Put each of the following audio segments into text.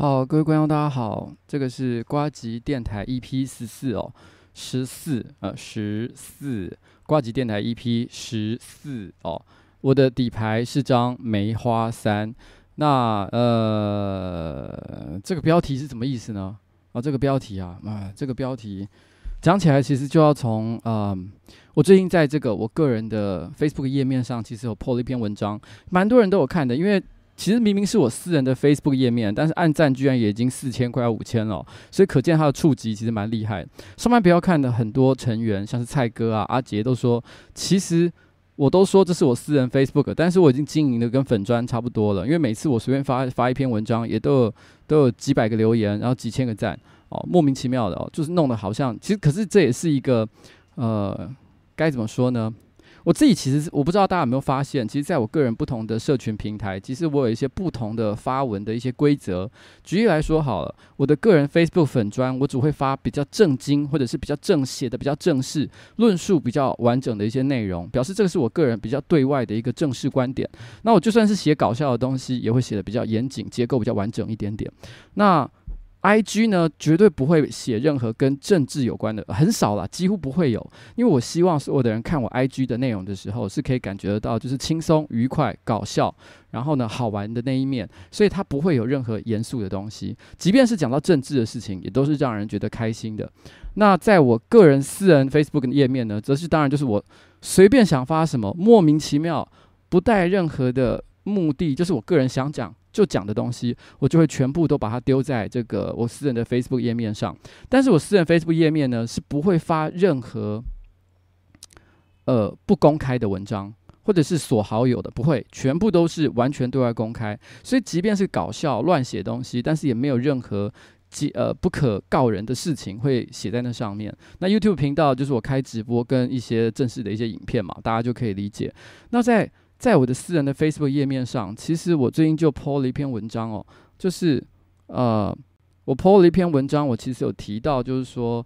好，各位观众，大家好，这个是瓜吉电台 EP 十四哦，十四呃十四，瓜吉电台 EP 十四哦，我的底牌是张梅花三，那呃这个标题是什么意思呢？啊，这个标题啊，啊这个标题讲起来其实就要从嗯、呃，我最近在这个我个人的 Facebook 页面上，其实有 po 了一篇文章，蛮多人都有看的，因为。其实明明是我私人的 Facebook 页面，但是按赞居然也已经四千快要五千了，所以可见它的触及其实蛮厉害。上班不要看的很多成员，像是蔡哥啊、阿杰都说，其实我都说这是我私人 Facebook，但是我已经经营的跟粉专差不多了，因为每次我随便发发一篇文章，也都有都有几百个留言，然后几千个赞，哦，莫名其妙的哦，就是弄得好像，其实可是这也是一个，呃，该怎么说呢？我自己其实我不知道大家有没有发现，其实在我个人不同的社群平台，其实我有一些不同的发文的一些规则。举例来说好了，我的个人 Facebook 粉专，我只会发比较正经或者是比较正写的、比较正式、论述比较完整的一些内容，表示这个是我个人比较对外的一个正式观点。那我就算是写搞笑的东西，也会写的比较严谨，结构比较完整一点点。那 I G 呢，绝对不会写任何跟政治有关的，很少啦，几乎不会有。因为我希望所有的人看我 I G 的内容的时候，是可以感觉得到，就是轻松、愉快、搞笑，然后呢，好玩的那一面。所以它不会有任何严肃的东西，即便是讲到政治的事情，也都是让人觉得开心的。那在我个人私人 Facebook 的页面呢，则是当然就是我随便想发什么，莫名其妙，不带任何的目的，就是我个人想讲。就讲的东西，我就会全部都把它丢在这个我私人的 Facebook 页面上。但是我私人 Facebook 页面呢，是不会发任何呃不公开的文章，或者是锁好友的，不会，全部都是完全对外公开。所以即便是搞笑乱写东西，但是也没有任何呃不可告人的事情会写在那上面。那 YouTube 频道就是我开直播跟一些正式的一些影片嘛，大家就可以理解。那在在我的私人的 Facebook 页面上，其实我最近就 po 了一篇文章哦，就是呃，我 po 了一篇文章，我其实有提到，就是说，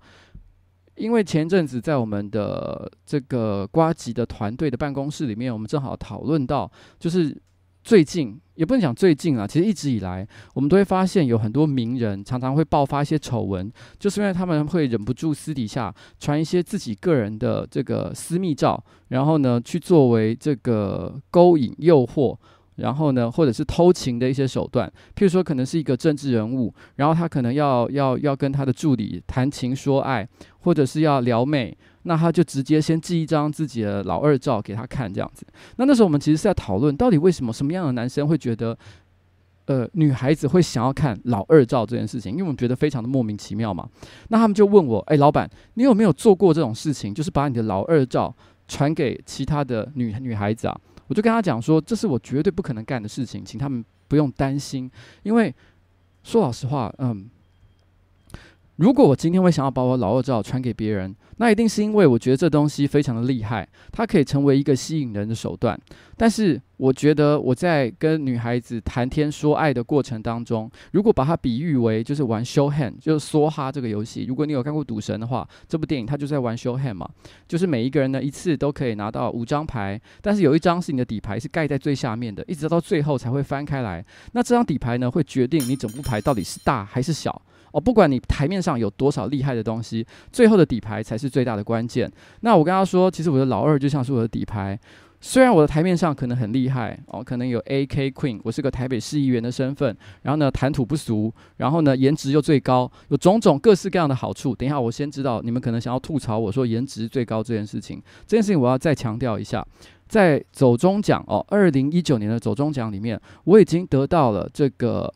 因为前阵子在我们的这个瓜吉的团队的办公室里面，我们正好讨论到，就是。最近也不能讲最近啊，其实一直以来，我们都会发现有很多名人常常会爆发一些丑闻，就是因为他们会忍不住私底下传一些自己个人的这个私密照，然后呢，去作为这个勾引、诱惑，然后呢，或者是偷情的一些手段。譬如说，可能是一个政治人物，然后他可能要要要跟他的助理谈情说爱，或者是要撩妹。那他就直接先寄一张自己的老二照给他看，这样子。那那时候我们其实是在讨论，到底为什么什么样的男生会觉得，呃，女孩子会想要看老二照这件事情？因为我们觉得非常的莫名其妙嘛。那他们就问我，哎，老板，你有没有做过这种事情？就是把你的老二照传给其他的女女孩子啊？我就跟他讲说，这是我绝对不可能干的事情，请他们不用担心。因为说老实话，嗯。如果我今天会想要把我老二照传给别人，那一定是因为我觉得这东西非常的厉害，它可以成为一个吸引人的手段。但是我觉得我在跟女孩子谈天说爱的过程当中，如果把它比喻为就是玩 show hand，就是梭哈这个游戏。如果你有看过赌神的话，这部电影它就在玩 show hand 嘛，就是每一个人呢一次都可以拿到五张牌，但是有一张是你的底牌是盖在最下面的，一直到最后才会翻开来。那这张底牌呢会决定你整副牌到底是大还是小。哦，不管你台面上有多少厉害的东西，最后的底牌才是最大的关键。那我跟他说，其实我的老二就像是我的底牌，虽然我的台面上可能很厉害哦，可能有 AK Queen，我是个台北市议员的身份，然后呢谈吐不俗，然后呢颜值又最高，有种种各式各样的好处。等一下，我先知道你们可能想要吐槽我说颜值最高这件事情，这件事情我要再强调一下，在走中奖哦，二零一九年的走中奖里面，我已经得到了这个。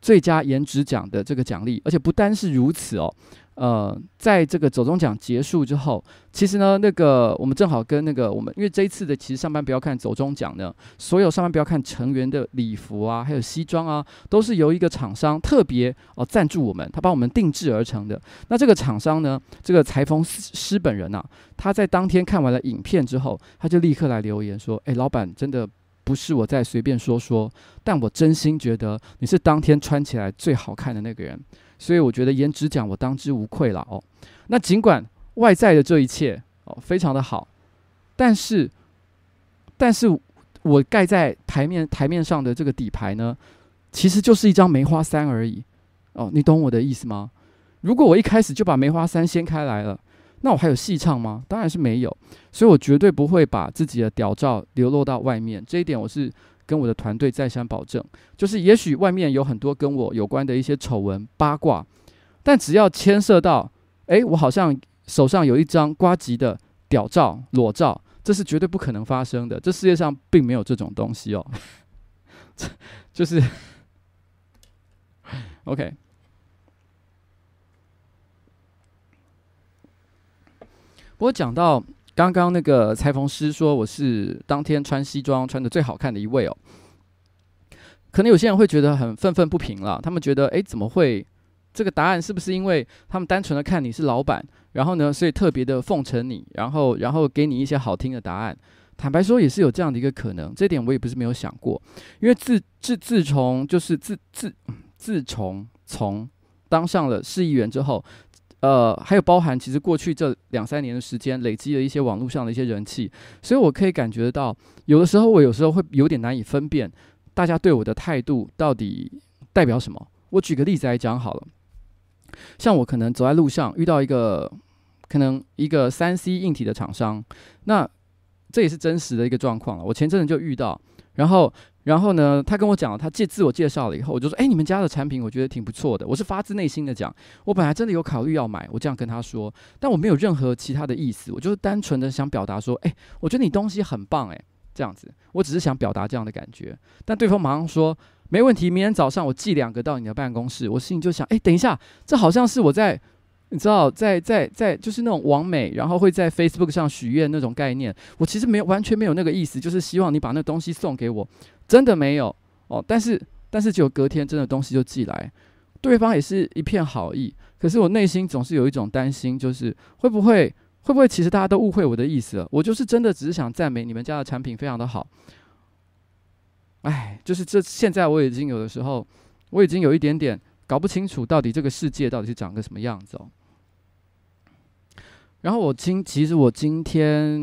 最佳颜值奖的这个奖励，而且不单是如此哦，呃，在这个走钟奖结束之后，其实呢，那个我们正好跟那个我们，因为这一次的其实上班不要看走钟奖呢，所有上班不要看成员的礼服啊，还有西装啊，都是由一个厂商特别哦赞助我们，他帮我们定制而成的。那这个厂商呢，这个裁缝师本人呐，他在当天看完了影片之后，他就立刻来留言说：“哎，老板，真的。”不是我在随便说说，但我真心觉得你是当天穿起来最好看的那个人，所以我觉得颜值奖我当之无愧了哦。那尽管外在的这一切哦非常的好，但是，但是我盖在台面台面上的这个底牌呢，其实就是一张梅花三而已哦，你懂我的意思吗？如果我一开始就把梅花三掀开来了，那我还有戏唱吗？当然是没有。所以我绝对不会把自己的屌照流露到外面。这一点我是跟我的团队再三保证。就是也许外面有很多跟我有关的一些丑闻八卦，但只要牵涉到，诶，我好像手上有一张瓜吉的屌照裸照，这是绝对不可能发生的。这世界上并没有这种东西哦。就是，OK。我讲到刚刚那个裁缝师说我是当天穿西装穿得最好看的一位哦，可能有些人会觉得很愤愤不平了。他们觉得，诶，怎么会？这个答案是不是因为他们单纯的看你是老板，然后呢，所以特别的奉承你，然后然后给你一些好听的答案？坦白说，也是有这样的一个可能。这点我也不是没有想过，因为自自自从就是自自自从从当上了市议员之后。呃，还有包含，其实过去这两三年的时间，累积了一些网络上的一些人气，所以我可以感觉到，有的时候我有时候会有点难以分辨，大家对我的态度到底代表什么。我举个例子来讲好了，像我可能走在路上遇到一个可能一个三 C 硬体的厂商，那这也是真实的一个状况了。我前阵子就遇到，然后。然后呢，他跟我讲，他介自我介绍了以后，我就说：“哎，你们家的产品我觉得挺不错的。”我是发自内心的讲，我本来真的有考虑要买，我这样跟他说，但我没有任何其他的意思，我就是单纯的想表达说：“哎，我觉得你东西很棒。”哎，这样子，我只是想表达这样的感觉。但对方马上说：“没问题，明天早上我寄两个到你的办公室。”我心里就想：“哎，等一下，这好像是我在。”你知道，在在在，就是那种网美，然后会在 Facebook 上许愿那种概念。我其实没有完全没有那个意思，就是希望你把那东西送给我，真的没有哦。但是但是，只有隔天真的东西就寄来，对方也是一片好意。可是我内心总是有一种担心，就是会不会会不会其实大家都误会我的意思了？我就是真的只是想赞美你们家的产品非常的好。哎，就是这现在我已经有的时候，我已经有一点点搞不清楚到底这个世界到底是长个什么样子哦。然后我今其实我今天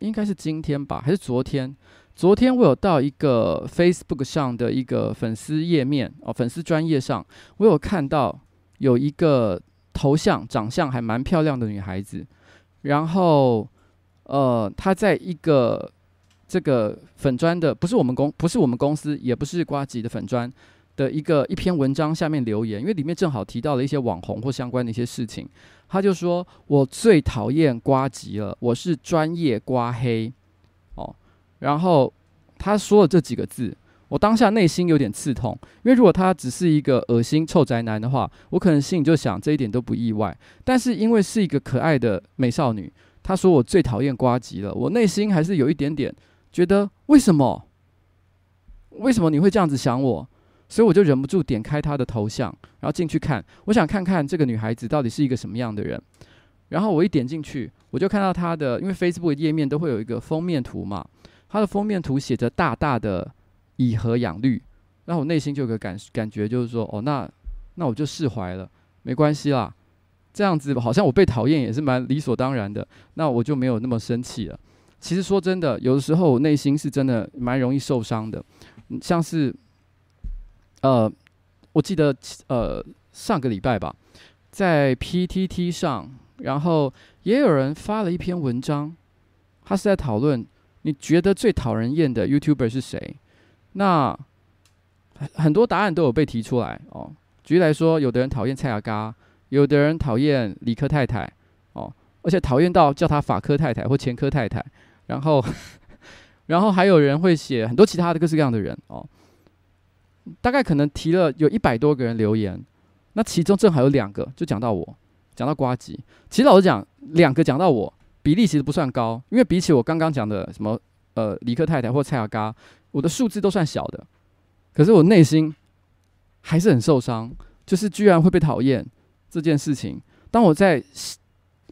应该是今天吧，还是昨天？昨天我有到一个 Facebook 上的一个粉丝页面哦，粉丝专页上，我有看到有一个头像，长相还蛮漂亮的女孩子。然后呃，她在一个这个粉砖的，不是我们公，不是我们公司，也不是瓜吉的粉砖的一个一篇文章下面留言，因为里面正好提到了一些网红或相关的一些事情。他就说：“我最讨厌瓜吉了，我是专业瓜黑。”然后他说了这几个字，我当下内心有点刺痛，因为如果他只是一个恶心臭宅男的话，我可能心里就想这一点都不意外。但是因为是一个可爱的美少女，她说我最讨厌瓜吉了，我内心还是有一点点觉得为什么？为什么你会这样子想我？所以我就忍不住点开她的头像，然后进去看，我想看看这个女孩子到底是一个什么样的人。然后我一点进去，我就看到她的，因为 Facebook 页面都会有一个封面图嘛，它的封面图写着大大的以和养绿，然后我内心就有个感感觉，就是说，哦，那那我就释怀了，没关系啦，这样子好像我被讨厌也是蛮理所当然的，那我就没有那么生气了。其实说真的，有的时候我内心是真的蛮容易受伤的，像是。呃，我记得呃上个礼拜吧，在 PTT 上，然后也有人发了一篇文章，他是在讨论你觉得最讨人厌的 YouTuber 是谁？那很多答案都有被提出来哦。举例来说，有的人讨厌蔡雅嘎，有的人讨厌理科太太哦，而且讨厌到叫他法科太太或前科太太，然后 然后还有人会写很多其他的各式各样的人哦。大概可能提了有一百多个人留言，那其中正好有两个就讲到我，讲到瓜吉。其实老实讲，两个讲到我比例其实不算高，因为比起我刚刚讲的什么呃李克太太或蔡阿嘎，我的数字都算小的。可是我内心还是很受伤，就是居然会被讨厌这件事情。当我在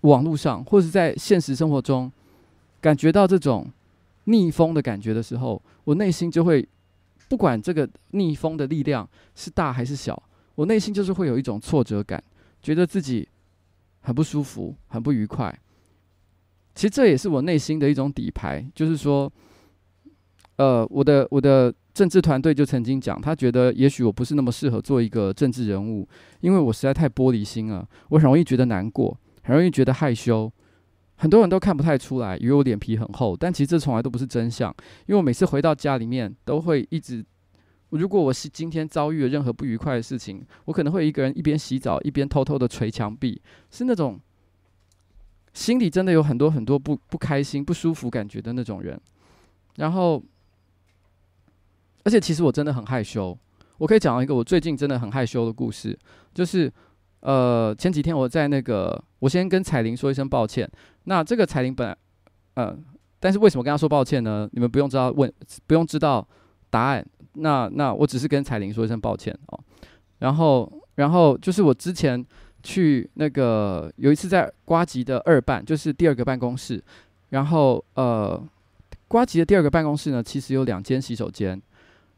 网络上或者是在现实生活中感觉到这种逆风的感觉的时候，我内心就会。不管这个逆风的力量是大还是小，我内心就是会有一种挫折感，觉得自己很不舒服、很不愉快。其实这也是我内心的一种底牌，就是说，呃，我的我的政治团队就曾经讲，他觉得也许我不是那么适合做一个政治人物，因为我实在太玻璃心了，我很容易觉得难过，很容易觉得害羞。很多人都看不太出来，以为我脸皮很厚，但其实这从来都不是真相。因为我每次回到家里面，都会一直，如果我是今天遭遇了任何不愉快的事情，我可能会一个人一边洗澡一边偷偷的捶墙壁，是那种心里真的有很多很多不不开心、不舒服感觉的那种人。然后，而且其实我真的很害羞。我可以讲一个我最近真的很害羞的故事，就是。呃，前几天我在那个，我先跟彩玲说一声抱歉。那这个彩玲本来，呃，但是为什么跟她说抱歉呢？你们不用知道问，不用知道答案。那那我只是跟彩玲说一声抱歉哦。然后然后就是我之前去那个有一次在瓜吉的二办，就是第二个办公室。然后呃，瓜吉的第二个办公室呢，其实有两间洗手间。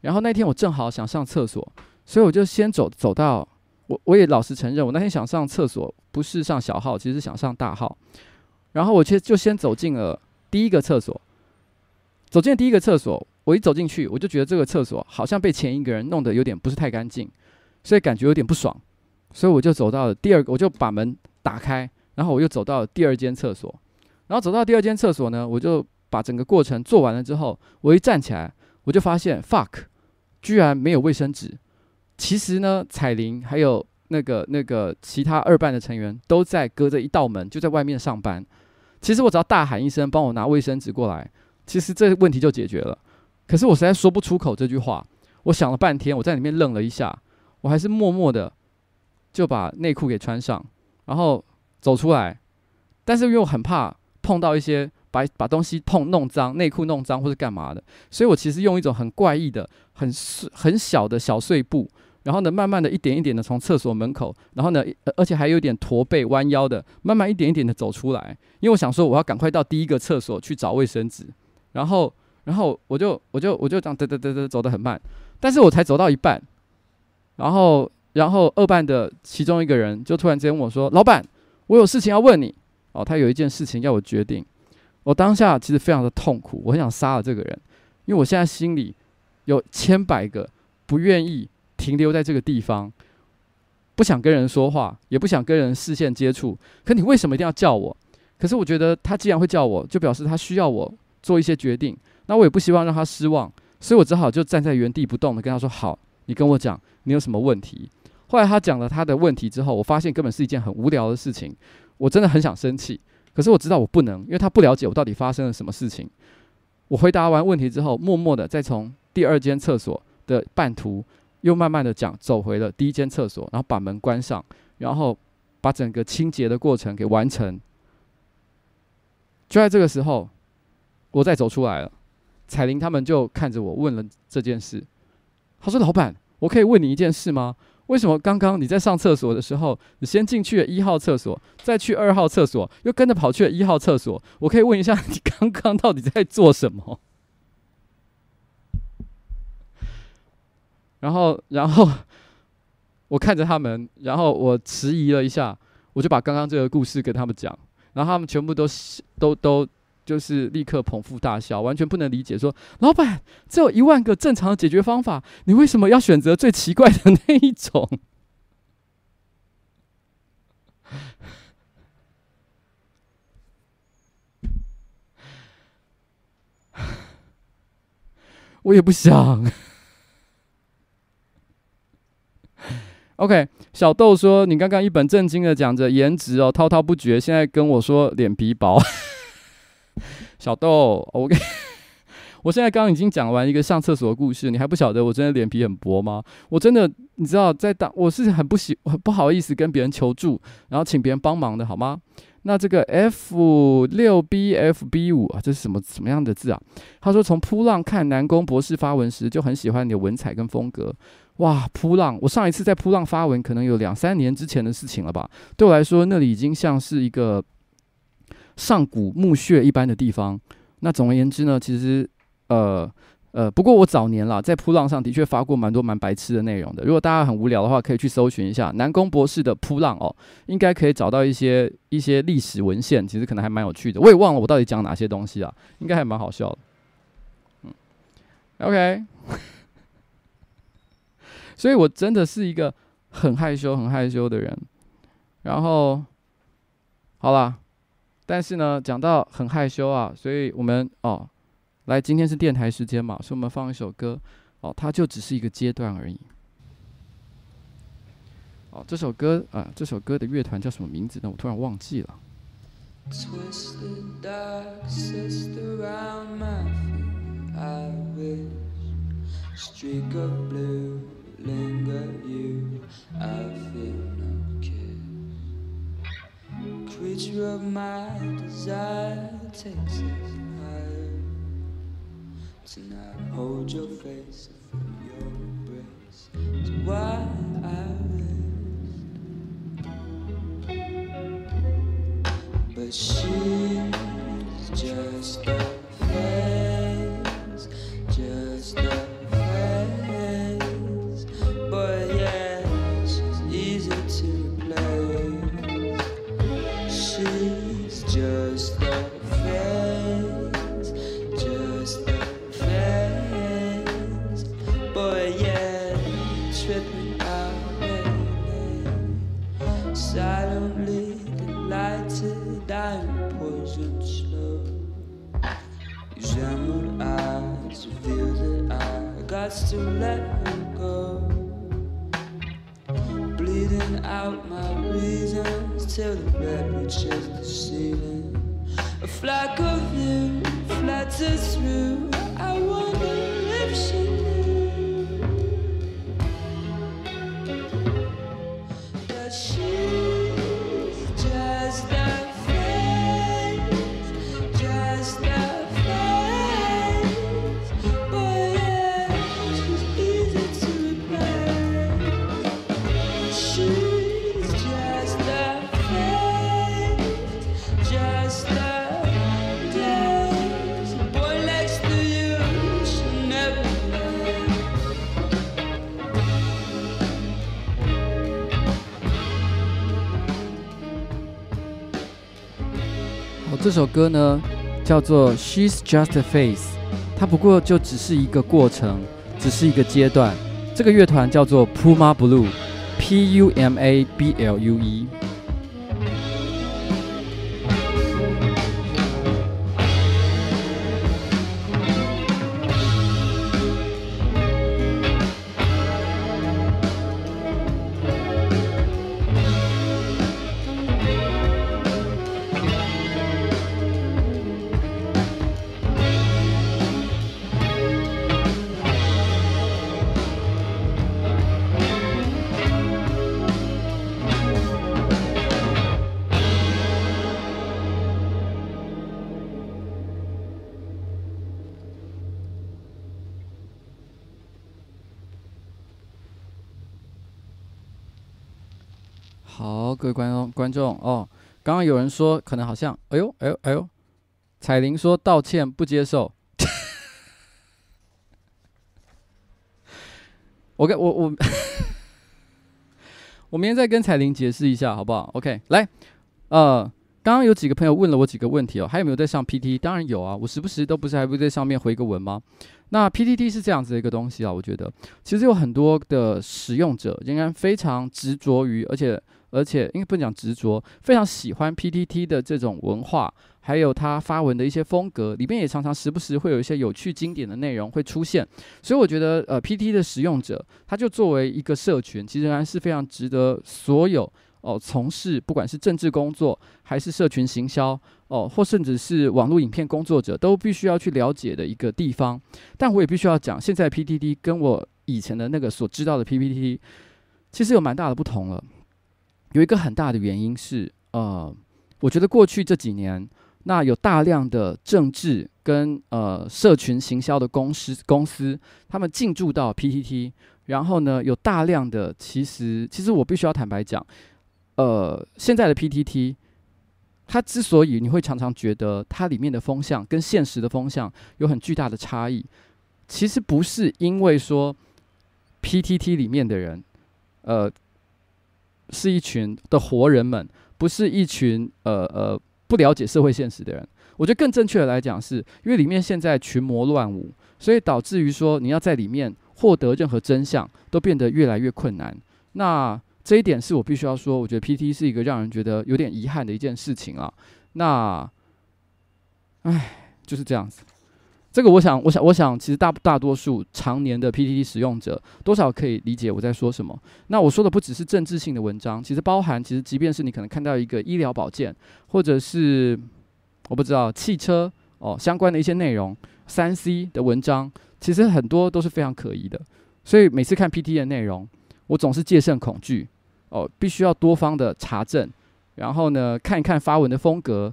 然后那天我正好想上厕所，所以我就先走走到。我我也老实承认，我那天想上厕所，不是上小号，其实是想上大号。然后我却就先走进了第一个厕所。走进第一个厕所，我一走进去，我就觉得这个厕所好像被前一个人弄得有点不是太干净，所以感觉有点不爽。所以我就走到了第二个，我就把门打开，然后我又走到了第二间厕所。然后走到第二间厕所呢，我就把整个过程做完了之后，我一站起来，我就发现 fuck，居然没有卫生纸。其实呢，彩玲还有那个那个其他二办的成员都在隔着一道门就在外面上班。其实我只要大喊一声，帮我拿卫生纸过来，其实这问题就解决了。可是我实在说不出口这句话，我想了半天，我在里面愣了一下，我还是默默的就把内裤给穿上，然后走出来。但是因为我很怕碰到一些把把东西碰弄脏，内裤弄脏或是干嘛的，所以我其实用一种很怪异的、很很小的小碎步。然后呢，慢慢的一点一点的从厕所门口，然后呢，而且还有点驼背弯腰的，慢慢一点一点的走出来。因为我想说，我要赶快到第一个厕所去找卫生纸。然后，然后我就我就我就这样嘚嘚嘚嘚走得很慢。但是我才走到一半，然后然后二办的其中一个人就突然间问我说：“老板，我有事情要问你。”哦，他有一件事情要我决定。我当下其实非常的痛苦，我很想杀了这个人，因为我现在心里有千百个不愿意。停留在这个地方，不想跟人说话，也不想跟人视线接触。可你为什么一定要叫我？可是我觉得他既然会叫我，就表示他需要我做一些决定。那我也不希望让他失望，所以我只好就站在原地不动的跟他说：“好，你跟我讲，你有什么问题？”后来他讲了他的问题之后，我发现根本是一件很无聊的事情。我真的很想生气，可是我知道我不能，因为他不了解我到底发生了什么事情。我回答完问题之后，默默的再从第二间厕所的半途。又慢慢的讲，走回了第一间厕所，然后把门关上，然后把整个清洁的过程给完成。就在这个时候，我再走出来了，彩玲他们就看着我问了这件事。他说：“老板，我可以问你一件事吗？为什么刚刚你在上厕所的时候，你先进去了一号厕所，再去二号厕所，又跟着跑去了一号厕所？我可以问一下，你刚刚到底在做什么？”然后，然后我看着他们，然后我迟疑了一下，我就把刚刚这个故事跟他们讲，然后他们全部都都都就是立刻捧腹大笑，完全不能理解，说：“老板，这有一万个正常的解决方法，你为什么要选择最奇怪的那一种？” 我也不想。OK，小豆说：“你刚刚一本正经的讲着颜值哦，滔滔不绝，现在跟我说脸皮薄。”小豆，OK，我现在刚刚已经讲完一个上厕所的故事，你还不晓得我真的脸皮很薄吗？我真的，你知道，在当我是很不喜很不好意思跟别人求助，然后请别人帮忙的好吗？那这个 F 六 B F B 五啊，这是什么什么样的字啊？他说从扑浪看南宫博士发文时就很喜欢你的文采跟风格。哇，扑浪！我上一次在扑浪发文，可能有两三年之前的事情了吧。对我来说，那里已经像是一个上古墓穴一般的地方。那总而言之呢，其实呃呃，不过我早年啦，在扑浪上的确发过蛮多蛮白痴的内容的。如果大家很无聊的话，可以去搜寻一下南宫博士的扑浪哦，应该可以找到一些一些历史文献，其实可能还蛮有趣的。我也忘了我到底讲哪些东西啊，应该还蛮好笑的。嗯，OK。所以我真的是一个很害羞、很害羞的人。然后，好啦，但是呢，讲到很害羞啊，所以我们哦，来，今天是电台时间嘛，所以我们放一首歌哦，它就只是一个阶段而已。哦，这首歌啊，这首歌的乐团叫什么名字呢？我突然忘记了。of my desire takes us higher. Tonight, hold your face from your embrace. It's why I rest. But she's just. 这首歌呢，叫做《She's Just a Face》，它不过就只是一个过程，只是一个阶段。这个乐团叫做 Puma Blue，P U M A B L U E。各位观众观众哦，刚刚有人说可能好像，哎呦哎呦哎呦，彩玲说道歉不接受。我跟我我，我明天再跟彩玲解释一下好不好？OK，来，呃，刚刚有几个朋友问了我几个问题哦，还有没有在上 PT？当然有啊，我时不时都不是还不在上面回个文吗？那 PTT 是这样子的一个东西啊，我觉得其实有很多的使用者应该非常执着于，而且。而且，因为不讲执着，非常喜欢 PTT 的这种文化，还有他发文的一些风格，里面也常常时不时会有一些有趣经典的内容会出现。所以我觉得，呃，PTT 的使用者，他就作为一个社群，其实还是非常值得所有哦从事不管是政治工作，还是社群行销哦，或甚至是网络影片工作者，都必须要去了解的一个地方。但我也必须要讲，现在 PTT 跟我以前的那个所知道的 PTT，其实有蛮大的不同了。有一个很大的原因是，呃，我觉得过去这几年，那有大量的政治跟呃社群行销的公司公司，他们进驻到 PTT，然后呢，有大量的其实其实我必须要坦白讲，呃，现在的 PTT，它之所以你会常常觉得它里面的风向跟现实的风向有很巨大的差异，其实不是因为说 PTT 里面的人，呃。是一群的活人们，不是一群呃呃不了解社会现实的人。我觉得更正确的来讲是，因为里面现在群魔乱舞，所以导致于说你要在里面获得任何真相都变得越来越困难。那这一点是我必须要说，我觉得 PTT 是一个让人觉得有点遗憾的一件事情啊。那，唉，就是这样子。这个我想，我想，我想，其实大大多数常年的 PTT 使用者，多少可以理解我在说什么。那我说的不只是政治性的文章，其实包含，其实即便是你可能看到一个医疗保健，或者是我不知道汽车哦相关的一些内容，三 C 的文章，其实很多都是非常可疑的。所以每次看 PTT 的内容，我总是戒慎恐惧哦，必须要多方的查证，然后呢看一看发文的风格，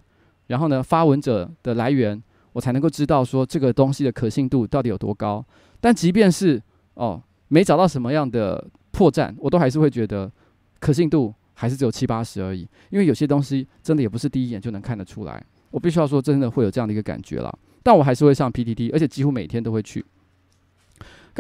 然后呢发文者的来源。我才能够知道说这个东西的可信度到底有多高。但即便是哦没找到什么样的破绽，我都还是会觉得可信度还是只有七八十而已。因为有些东西真的也不是第一眼就能看得出来。我必须要说，真的会有这样的一个感觉了。但我还是会上 PTT，而且几乎每天都会去。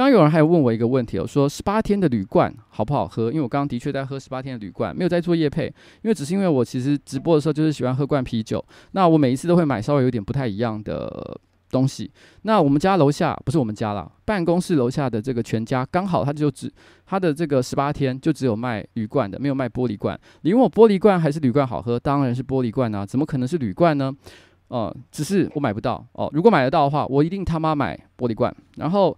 刚有人还问我一个问题，我说十八天的铝罐好不好喝？因为我刚刚的确在喝十八天的铝罐，没有在做夜配，因为只是因为我其实直播的时候就是喜欢喝罐啤酒，那我每一次都会买稍微有点不太一样的东西。那我们家楼下不是我们家啦，办公室楼下的这个全家刚好他就只他的这个十八天就只有卖铝罐的，没有卖玻璃罐。你问我玻璃罐还是铝罐好喝？当然是玻璃罐啊，怎么可能是铝罐呢？哦、呃，只是我买不到哦。如果买得到的话，我一定他妈买玻璃罐，然后。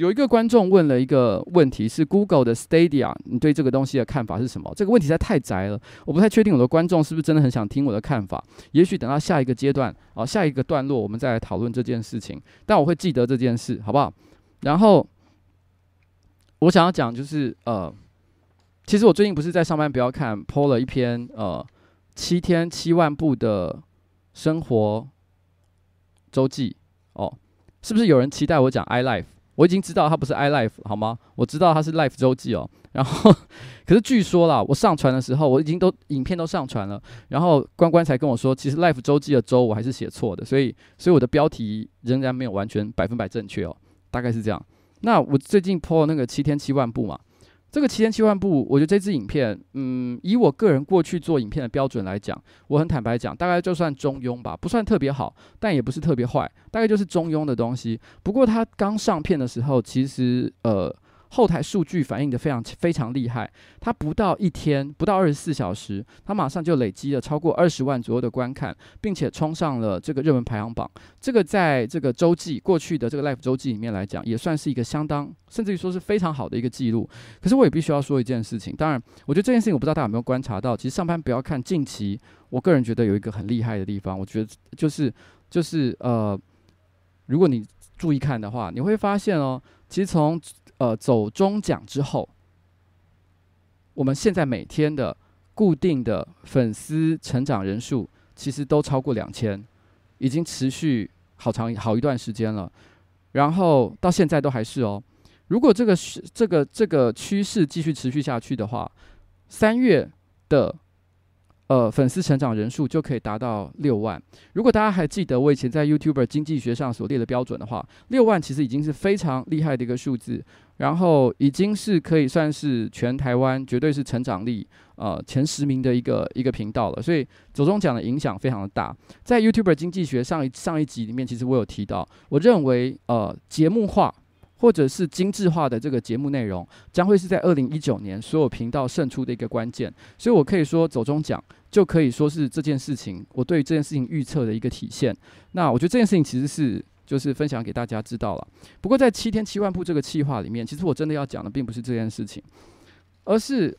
有一个观众问了一个问题，是 Google 的 Stadia，你对这个东西的看法是什么？这个问题实在太窄了，我不太确定我的观众是不是真的很想听我的看法。也许等到下一个阶段，哦，下一个段落，我们再来讨论这件事情。但我会记得这件事，好不好？然后我想要讲就是，呃，其实我最近不是在上班不要看，po 了一篇呃七天七万步的生活周记哦，是不是有人期待我讲 iLife？我已经知道它不是 iLife 好吗？我知道它是 Life 周记哦。然后，可是据说啦，我上传的时候，我已经都影片都上传了。然后关关才跟我说，其实 Life 周记的周我还是写错的，所以，所以我的标题仍然没有完全百分百正确哦，大概是这样。那我最近 po 那个七天七万步嘛。这个七千七万步，我觉得这支影片，嗯，以我个人过去做影片的标准来讲，我很坦白讲，大概就算中庸吧，不算特别好，但也不是特别坏，大概就是中庸的东西。不过它刚上片的时候，其实呃。后台数据反映得非常非常厉害，它不到一天，不到二十四小时，它马上就累积了超过二十万左右的观看，并且冲上了这个热门排行榜。这个在这个周记过去的这个 Life 周记里面来讲，也算是一个相当，甚至于说是非常好的一个记录。可是我也必须要说一件事情，当然，我觉得这件事情我不知道大家有没有观察到，其实上班不要看近期，我个人觉得有一个很厉害的地方，我觉得就是就是呃，如果你注意看的话，你会发现哦，其实从呃，走中奖之后，我们现在每天的固定的粉丝成长人数其实都超过两千，已经持续好长好一段时间了。然后到现在都还是哦。如果这个是这个这个趋势继续持续下去的话，三月的。呃，粉丝成长人数就可以达到六万。如果大家还记得我以前在 YouTuber 经济学上所列的标准的话，六万其实已经是非常厉害的一个数字，然后已经是可以算是全台湾绝对是成长力呃前十名的一个一个频道了。所以走中奖的影响非常的大。在 YouTuber 经济学上一上一集里面，其实我有提到，我认为呃节目化。或者是精致化的这个节目内容，将会是在二零一九年所有频道胜出的一个关键。所以我可以说，走中奖就可以说是这件事情，我对这件事情预测的一个体现。那我觉得这件事情其实是就是分享给大家知道了。不过在七天七万步这个计划里面，其实我真的要讲的并不是这件事情，而是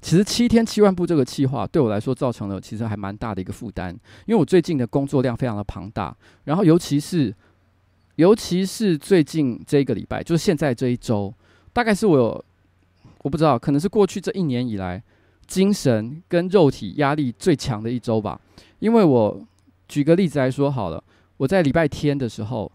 其实七天七万步这个计划对我来说造成了其实还蛮大的一个负担，因为我最近的工作量非常的庞大，然后尤其是。尤其是最近这一个礼拜，就是现在这一周，大概是我，我不知道，可能是过去这一年以来，精神跟肉体压力最强的一周吧。因为我举个例子来说好了，我在礼拜天的时候，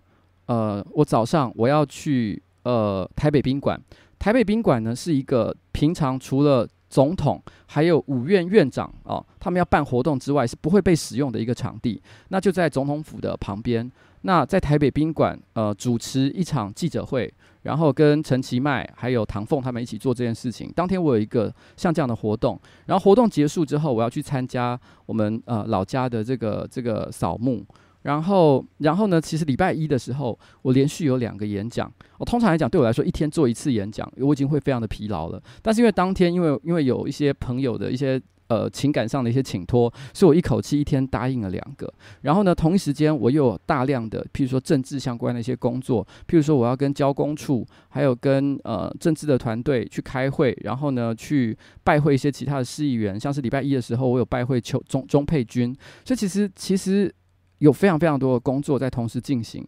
呃，我早上我要去呃台北宾馆，台北宾馆呢是一个平常除了总统还有五院院长啊，他们要办活动之外是不会被使用的一个场地，那就在总统府的旁边。那在台北宾馆，呃，主持一场记者会，然后跟陈其迈还有唐凤他们一起做这件事情。当天我有一个像这样的活动，然后活动结束之后，我要去参加我们呃老家的这个这个扫墓，然后，然后呢，其实礼拜一的时候，我连续有两个演讲。我通常来讲，对我来说，一天做一次演讲，我已经会非常的疲劳了。但是因为当天，因为因为有一些朋友的一些呃情感上的一些请托，所以我一口气一天答应了两个。然后呢，同一时间我又有大量的，譬如说政治相关的一些工作，譬如说我要跟交工处，还有跟呃政治的团队去开会，然后呢去拜会一些其他的市议员，像是礼拜一的时候，我有拜会邱钟钟沛君。所以其实其实。有非常非常多的工作在同时进行，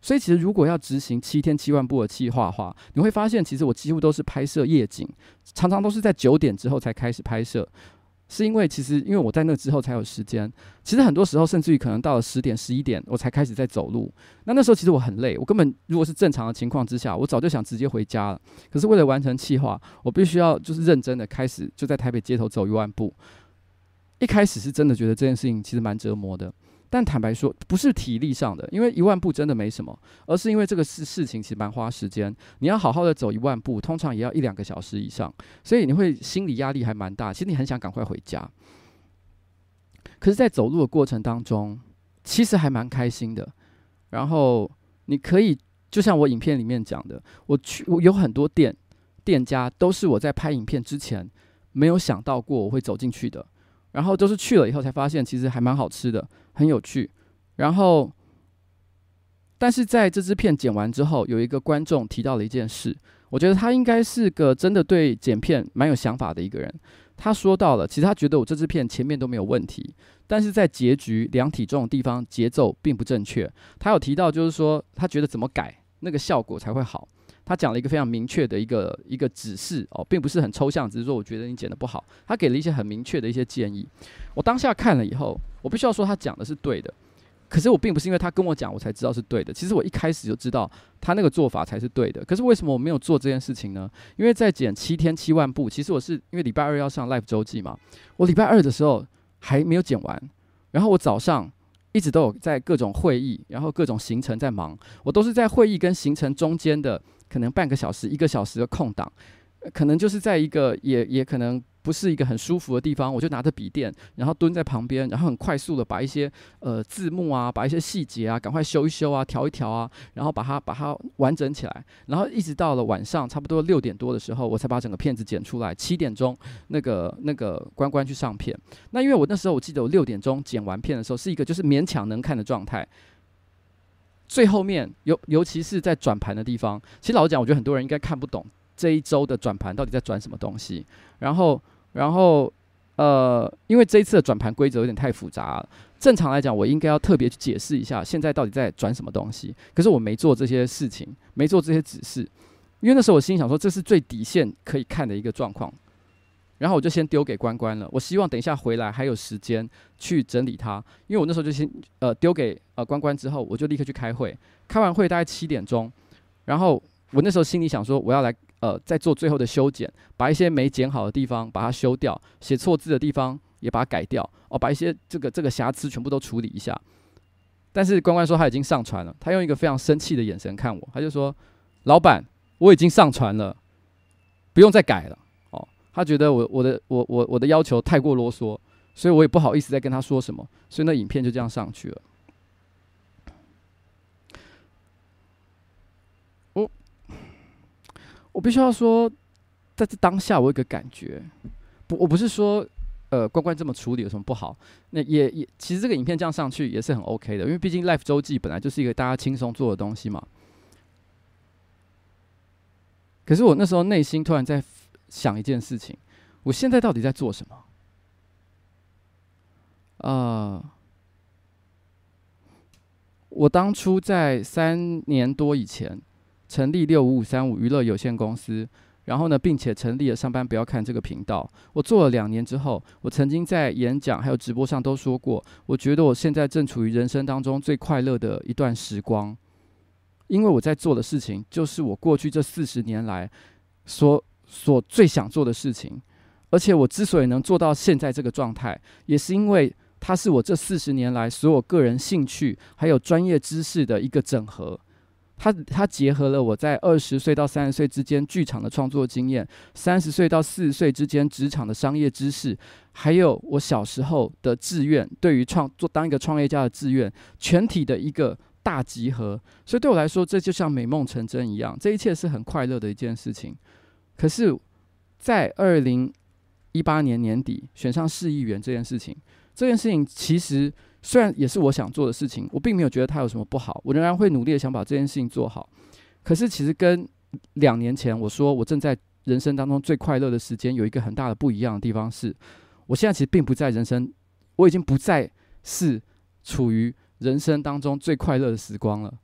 所以其实如果要执行七天七万步的计划的话，你会发现其实我几乎都是拍摄夜景，常常都是在九点之后才开始拍摄，是因为其实因为我在那之后才有时间。其实很多时候甚至于可能到了十点十一点我才开始在走路，那那时候其实我很累，我根本如果是正常的情况之下，我早就想直接回家了。可是为了完成计划，我必须要就是认真的开始就在台北街头走一万步。一开始是真的觉得这件事情其实蛮折磨的。但坦白说，不是体力上的，因为一万步真的没什么，而是因为这个事事情其实蛮花时间。你要好好的走一万步，通常也要一两个小时以上，所以你会心理压力还蛮大。其实你很想赶快回家，可是，在走路的过程当中，其实还蛮开心的。然后你可以，就像我影片里面讲的，我去，我有很多店店家都是我在拍影片之前没有想到过我会走进去的。然后都是去了以后才发现，其实还蛮好吃的，很有趣。然后，但是在这支片剪完之后，有一个观众提到了一件事，我觉得他应该是个真的对剪片蛮有想法的一个人。他说到了，其实他觉得我这支片前面都没有问题，但是在结局量体重的地方节奏并不正确。他有提到，就是说他觉得怎么改那个效果才会好。他讲了一个非常明确的一个一个指示哦，并不是很抽象，只是说我觉得你剪得不好。他给了一些很明确的一些建议。我当下看了以后，我必须要说他讲的是对的。可是我并不是因为他跟我讲，我才知道是对的。其实我一开始就知道他那个做法才是对的。可是为什么我没有做这件事情呢？因为在剪七天七万步，其实我是因为礼拜二要上 live 周记嘛。我礼拜二的时候还没有剪完，然后我早上一直都有在各种会议，然后各种行程在忙。我都是在会议跟行程中间的。可能半个小时、一个小时的空档，可能就是在一个也也可能不是一个很舒服的地方，我就拿着笔电，然后蹲在旁边，然后很快速的把一些呃字幕啊，把一些细节啊，赶快修一修啊，调一调啊，然后把它把它完整起来，然后一直到了晚上差不多六点多的时候，我才把整个片子剪出来。七点钟那个那个关关去上片，那因为我那时候我记得我六点钟剪完片的时候，是一个就是勉强能看的状态。最后面尤尤其是在转盘的地方，其实老实讲，我觉得很多人应该看不懂这一周的转盘到底在转什么东西。然后，然后，呃，因为这一次的转盘规则有点太复杂。正常来讲，我应该要特别去解释一下现在到底在转什么东西。可是我没做这些事情，没做这些指示，因为那时候我心想说，这是最底线可以看的一个状况。然后我就先丢给关关了。我希望等一下回来还有时间去整理它，因为我那时候就先呃丢给呃关关之后，我就立刻去开会。开完会大概七点钟，然后我那时候心里想说，我要来呃再做最后的修剪，把一些没剪好的地方把它修掉，写错字的地方也把它改掉，哦，把一些这个这个瑕疵全部都处理一下。但是关关说他已经上传了，他用一个非常生气的眼神看我，他就说：“老板，我已经上传了，不用再改了。”他觉得我我的我我我的要求太过啰嗦，所以我也不好意思再跟他说什么，所以那影片就这样上去了。我我必须要说，在这当下我有个感觉，不，我不是说呃关关这么处理有什么不好，那也也其实这个影片这样上去也是很 OK 的，因为毕竟 Life 周记本来就是一个大家轻松做的东西嘛。可是我那时候内心突然在。想一件事情，我现在到底在做什么？啊、呃，我当初在三年多以前成立六五五三五娱乐有限公司，然后呢，并且成立了上班不要看这个频道。我做了两年之后，我曾经在演讲还有直播上都说过，我觉得我现在正处于人生当中最快乐的一段时光，因为我在做的事情就是我过去这四十年来所。所最想做的事情，而且我之所以能做到现在这个状态，也是因为它是我这四十年来所有个人兴趣还有专业知识的一个整合。它它结合了我在二十岁到三十岁之间剧场的创作经验，三十岁到四十岁之间职场的商业知识，还有我小时候的志愿，对于创作当一个创业家的志愿，全体的一个大集合。所以对我来说，这就像美梦成真一样，这一切是很快乐的一件事情。可是，在二零一八年年底选上市议员这件事情，这件事情其实。虽然也是我想做的事情，我并没有觉得它有什么不好，我仍然会努力的想把这件事情做好。可是，其实跟两年前我说我正在人生当中最快乐的时间有一个很大的不一样的地方是，我现在其实并不在人生，我已经不再是处于人生当中最快乐的时光了，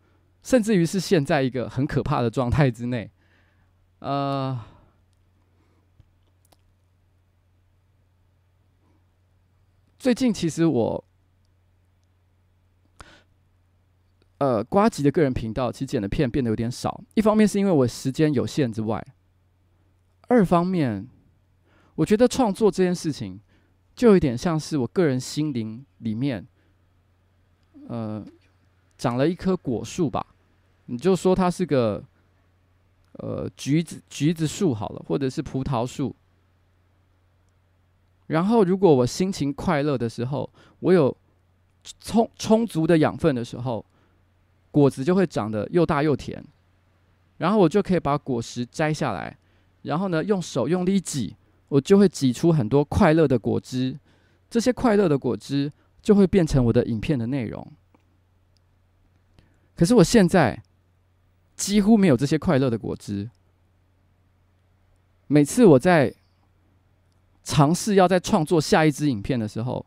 甚至于是现在一个很可怕的状态之内。呃，最近其实我。呃，瓜吉的个人频道其实剪的片变得有点少，一方面是因为我时间有限之外，二方面，我觉得创作这件事情就有点像是我个人心灵里面，呃，长了一棵果树吧，你就说它是个呃橘子橘子树好了，或者是葡萄树，然后如果我心情快乐的时候，我有充充足的养分的时候。果子就会长得又大又甜，然后我就可以把果实摘下来，然后呢，用手用力挤，我就会挤出很多快乐的果汁。这些快乐的果汁就会变成我的影片的内容。可是我现在几乎没有这些快乐的果汁。每次我在尝试要在创作下一支影片的时候，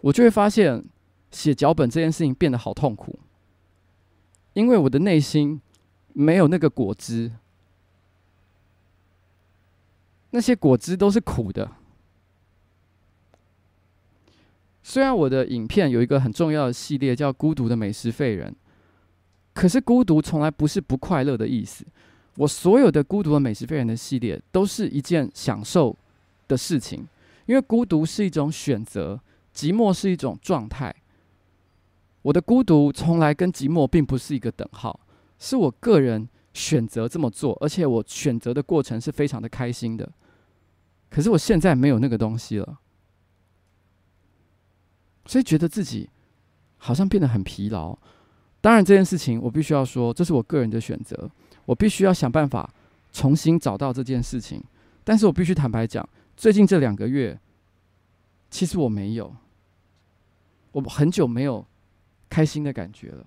我就会发现写脚本这件事情变得好痛苦。因为我的内心没有那个果汁，那些果汁都是苦的。虽然我的影片有一个很重要的系列叫《孤独的美食废人》，可是孤独从来不是不快乐的意思。我所有的《孤独的美食废人》的系列都是一件享受的事情，因为孤独是一种选择，寂寞是一种状态。我的孤独从来跟寂寞并不是一个等号，是我个人选择这么做，而且我选择的过程是非常的开心的。可是我现在没有那个东西了，所以觉得自己好像变得很疲劳。当然，这件事情我必须要说，这是我个人的选择，我必须要想办法重新找到这件事情。但是我必须坦白讲，最近这两个月，其实我没有，我很久没有。开心的感觉了。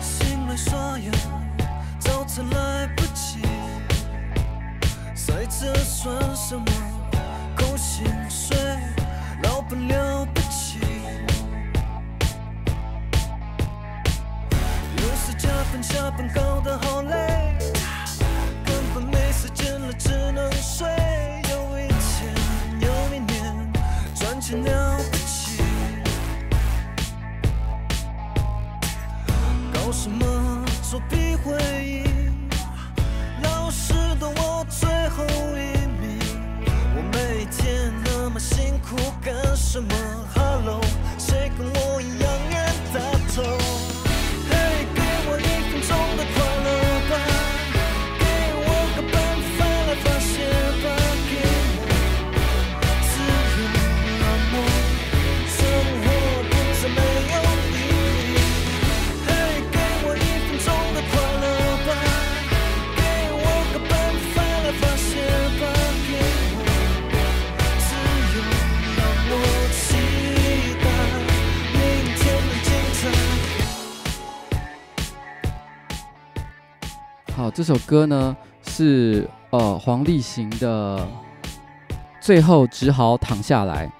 醒来刷牙，早餐来不及，塞车算什么？扣薪水，老板了下班搞得好累，根本没时间了，只能睡。有一天，有一年，赚钱了不起，搞什么作弊会议？这首歌呢是呃黄立行的，最后只好躺下来。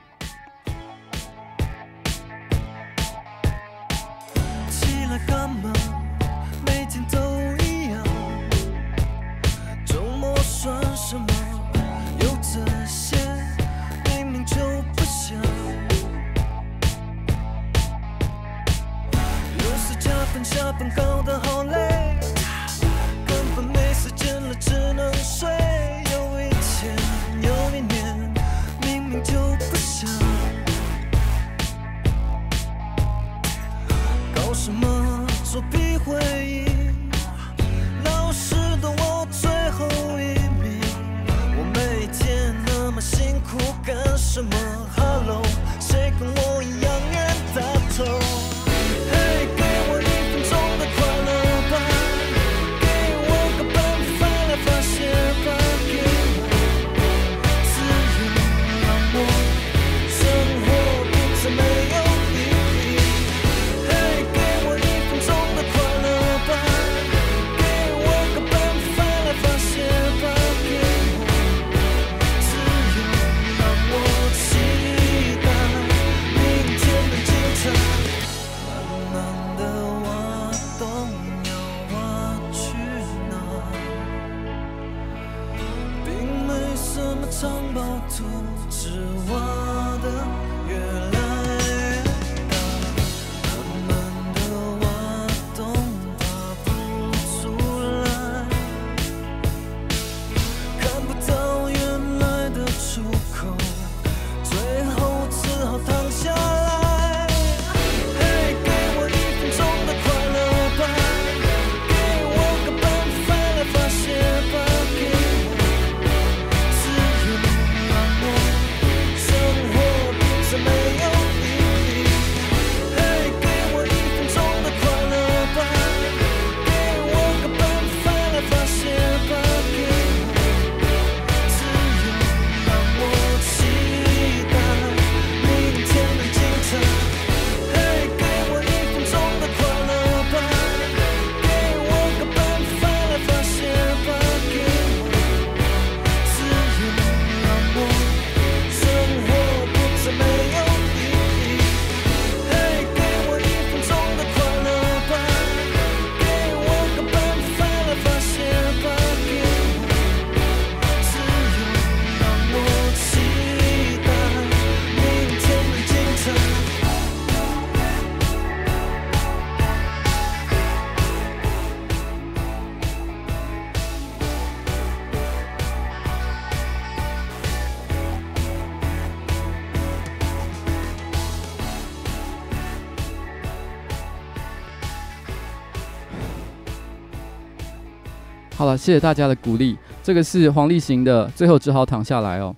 谢谢大家的鼓励。这个是黄立行的《最后只好躺下来》哦，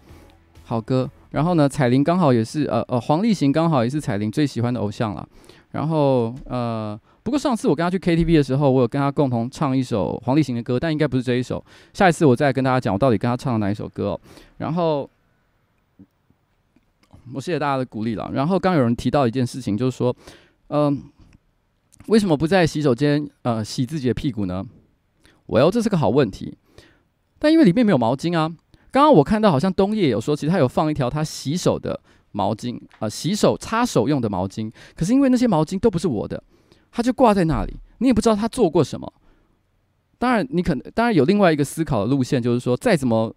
好歌。然后呢，彩玲刚好也是呃呃，黄立行刚好也是彩铃最喜欢的偶像了。然后呃，不过上次我跟他去 KTV 的时候，我有跟他共同唱一首黄立行的歌，但应该不是这一首。下一次我再跟大家讲，我到底跟他唱了哪一首歌哦。然后我谢谢大家的鼓励了。然后刚有人提到一件事情，就是说，嗯、为什么不在洗手间呃洗自己的屁股呢？Well，这是个好问题，但因为里面没有毛巾啊。刚刚我看到好像东叶有说，其实他有放一条他洗手的毛巾啊、洗手擦手用的毛巾。可是因为那些毛巾都不是我的，他就挂在那里，你也不知道他做过什么。当然，你可能当然有另外一个思考的路线，就是说，再怎么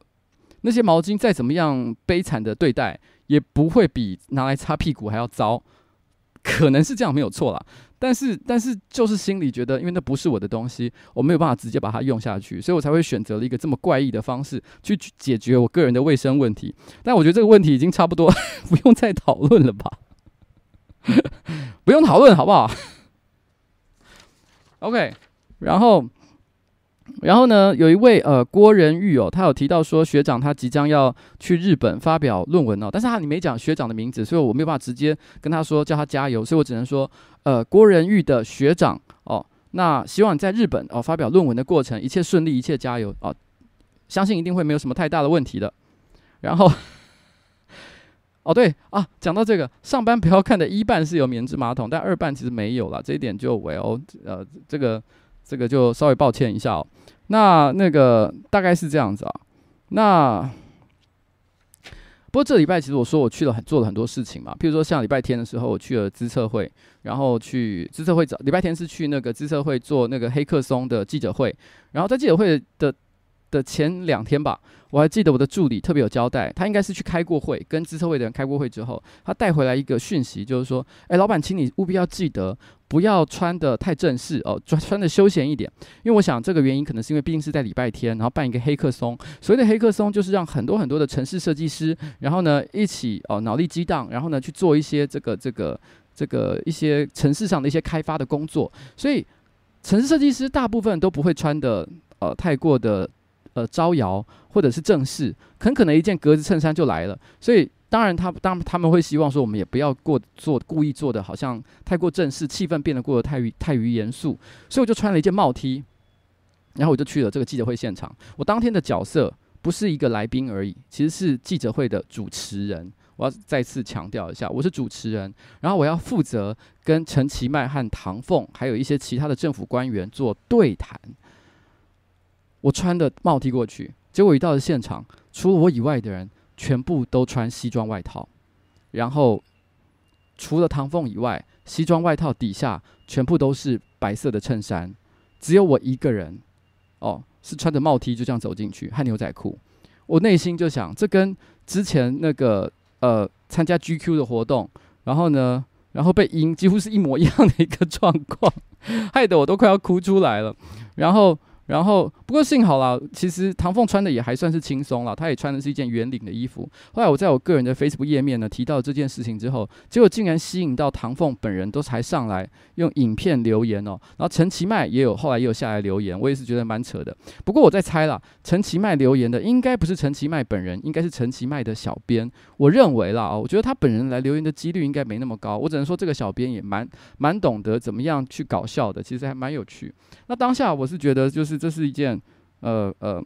那些毛巾再怎么样悲惨的对待，也不会比拿来擦屁股还要糟。可能是这样没有错啦。但是，但是就是心里觉得，因为那不是我的东西，我没有办法直接把它用下去，所以我才会选择了一个这么怪异的方式去解决我个人的卫生问题。但我觉得这个问题已经差不多 不用再讨论了吧？不用讨论好不好？OK，然后。然后呢，有一位呃郭仁玉哦，他有提到说学长他即将要去日本发表论文哦，但是他你没讲学长的名字，所以我没有办法直接跟他说叫他加油，所以我只能说呃郭仁玉的学长哦，那希望你在日本哦发表论文的过程一切顺利，一切加油哦，相信一定会没有什么太大的问题的。然后哦对啊，讲到这个上班不要看的一半是有棉质马桶，但二半其实没有了，这一点就 well 呃这个。这个就稍微抱歉一下哦，那那个大概是这样子啊，那不过这礼拜其实我说我去了很做了很多事情嘛，譬如说像礼拜天的时候我去了资策会，然后去资策会找礼拜天是去那个资策会做那个黑客松的记者会，然后在记者会的的前两天吧，我还记得我的助理特别有交代，他应该是去开过会，跟资策会的人开过会之后，他带回来一个讯息，就是说，哎，老板，请你务必要记得。不要穿得太正式哦，穿穿得休闲一点。因为我想这个原因可能是因为毕竟是在礼拜天，然后办一个黑客松。所谓的黑客松就是让很多很多的城市设计师，然后呢一起哦脑力激荡，然后呢去做一些这个这个这个一些城市上的一些开发的工作，所以城市设计师大部分都不会穿的呃太过的呃招摇或者是正式，很可能一件格子衬衫就来了。所以当然他当他们会希望说，我们也不要过做故意做的好像太过正式，气氛变得过得太于太于严肃，所以我就穿了一件帽 T，然后我就去了这个记者会现场。我当天的角色不是一个来宾而已，其实是记者会的主持人。我要再次强调一下，我是主持人，然后我要负责跟陈其迈和唐凤，还有一些其他的政府官员做对谈。我穿的帽 T 过去，结果一到了现场，除了我以外的人全部都穿西装外套，然后除了唐凤以外，西装外套底下全部都是白色的衬衫，只有我一个人，哦，是穿着帽 T 就这样走进去，和牛仔裤。我内心就想，这跟之前那个。呃，参加 GQ 的活动，然后呢，然后被阴，几乎是一模一样的一个状况，害得我都快要哭出来了，然后。然后，不过幸好啦，其实唐凤穿的也还算是轻松了，她也穿的是一件圆领的衣服。后来我在我个人的 Facebook 页面呢提到这件事情之后，结果竟然吸引到唐凤本人都才上来用影片留言哦。然后陈其迈也有后来也有下来留言，我也是觉得蛮扯的。不过我在猜啦，陈其迈留言的应该不是陈其迈本人，应该是陈其迈的小编。我认为啦，我觉得他本人来留言的几率应该没那么高。我只能说这个小编也蛮蛮懂得怎么样去搞笑的，其实还蛮有趣。那当下我是觉得就是。这是一件，呃呃，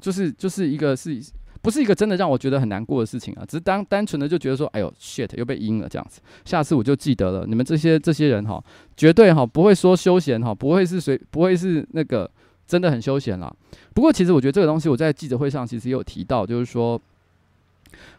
就是就是一个是不是一个真的让我觉得很难过的事情啊？只是单单纯的就觉得说，哎呦，shit，又被阴了这样子。下次我就记得了，你们这些这些人哈，绝对哈不会说休闲哈，不会是谁，不会是那个真的很休闲啦。不过其实我觉得这个东西我在记者会上其实也有提到，就是说，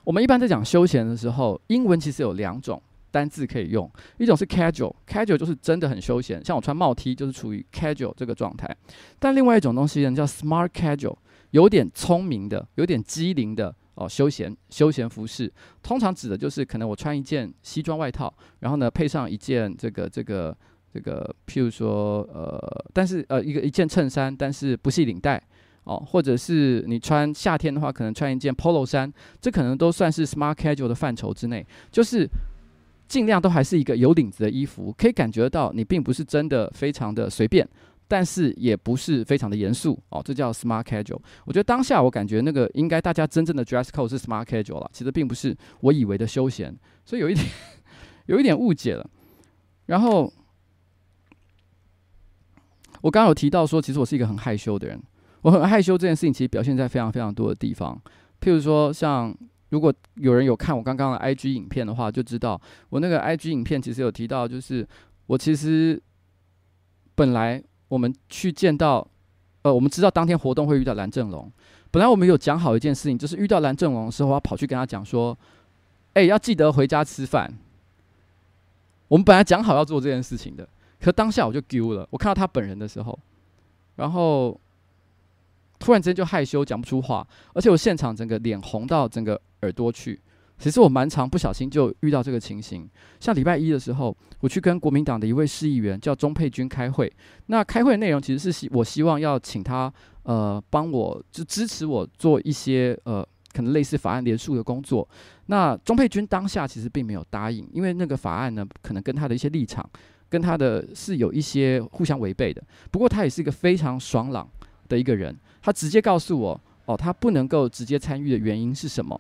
我们一般在讲休闲的时候，英文其实有两种。单字可以用，一种是 casual，casual 就是真的很休闲，像我穿帽 T 就是处于 casual 这个状态。但另外一种东西呢，叫 smart casual，有点聪明的，有点机灵的哦，休闲休闲服饰，通常指的就是可能我穿一件西装外套，然后呢配上一件这个这个这个，譬如说呃，但是呃一个一件衬衫，但是不系领带哦，或者是你穿夏天的话，可能穿一件 polo 衫，这可能都算是 smart casual 的范畴之内，就是。尽量都还是一个有领子的衣服，可以感觉到你并不是真的非常的随便，但是也不是非常的严肃哦，这叫 smart casual。我觉得当下我感觉那个应该大家真正的 dress code 是 smart casual 了，其实并不是我以为的休闲，所以有一点 有一点误解了。然后我刚刚有提到说，其实我是一个很害羞的人，我很害羞这件事情其实表现在非常非常多的地方，譬如说像。如果有人有看我刚刚的 IG 影片的话，就知道我那个 IG 影片其实有提到，就是我其实本来我们去见到，呃，我们知道当天活动会遇到蓝正龙，本来我们有讲好一件事情，就是遇到蓝正龙的时候，我要跑去跟他讲说，哎，要记得回家吃饭。我们本来讲好要做这件事情的，可当下我就丢了，我看到他本人的时候，然后。突然之间就害羞讲不出话，而且我现场整个脸红到整个耳朵去。其实我蛮常不小心就遇到这个情形，像礼拜一的时候，我去跟国民党的一位市议员叫钟佩君开会。那开会的内容其实是希我希望要请他呃帮我就支持我做一些呃可能类似法案联署的工作。那钟佩君当下其实并没有答应，因为那个法案呢可能跟他的一些立场跟他的是有一些互相违背的。不过他也是一个非常爽朗的一个人。他直接告诉我，哦，他不能够直接参与的原因是什么？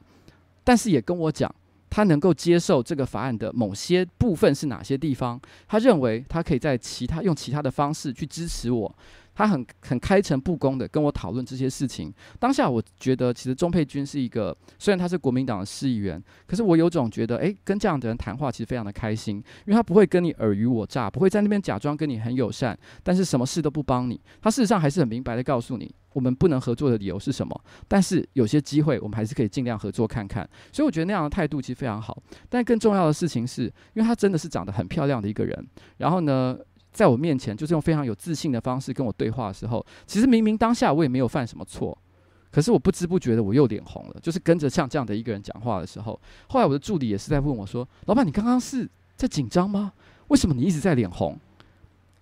但是也跟我讲，他能够接受这个法案的某些部分是哪些地方？他认为他可以在其他用其他的方式去支持我。他很很开诚布公的跟我讨论这些事情。当下我觉得，其实钟佩君是一个，虽然他是国民党的市议员，可是我有种觉得，诶，跟这样的人谈话其实非常的开心，因为他不会跟你尔虞我诈，不会在那边假装跟你很友善，但是什么事都不帮你。他事实上还是很明白的告诉你，我们不能合作的理由是什么。但是有些机会，我们还是可以尽量合作看看。所以我觉得那样的态度其实非常好。但更重要的事情是，因为他真的是长得很漂亮的一个人，然后呢，在我面前，就是用非常有自信的方式跟我对话的时候，其实明明当下我也没有犯什么错，可是我不知不觉的我又脸红了。就是跟着像这样的一个人讲话的时候，后来我的助理也是在问我说：“老板，你刚刚是在紧张吗？为什么你一直在脸红？”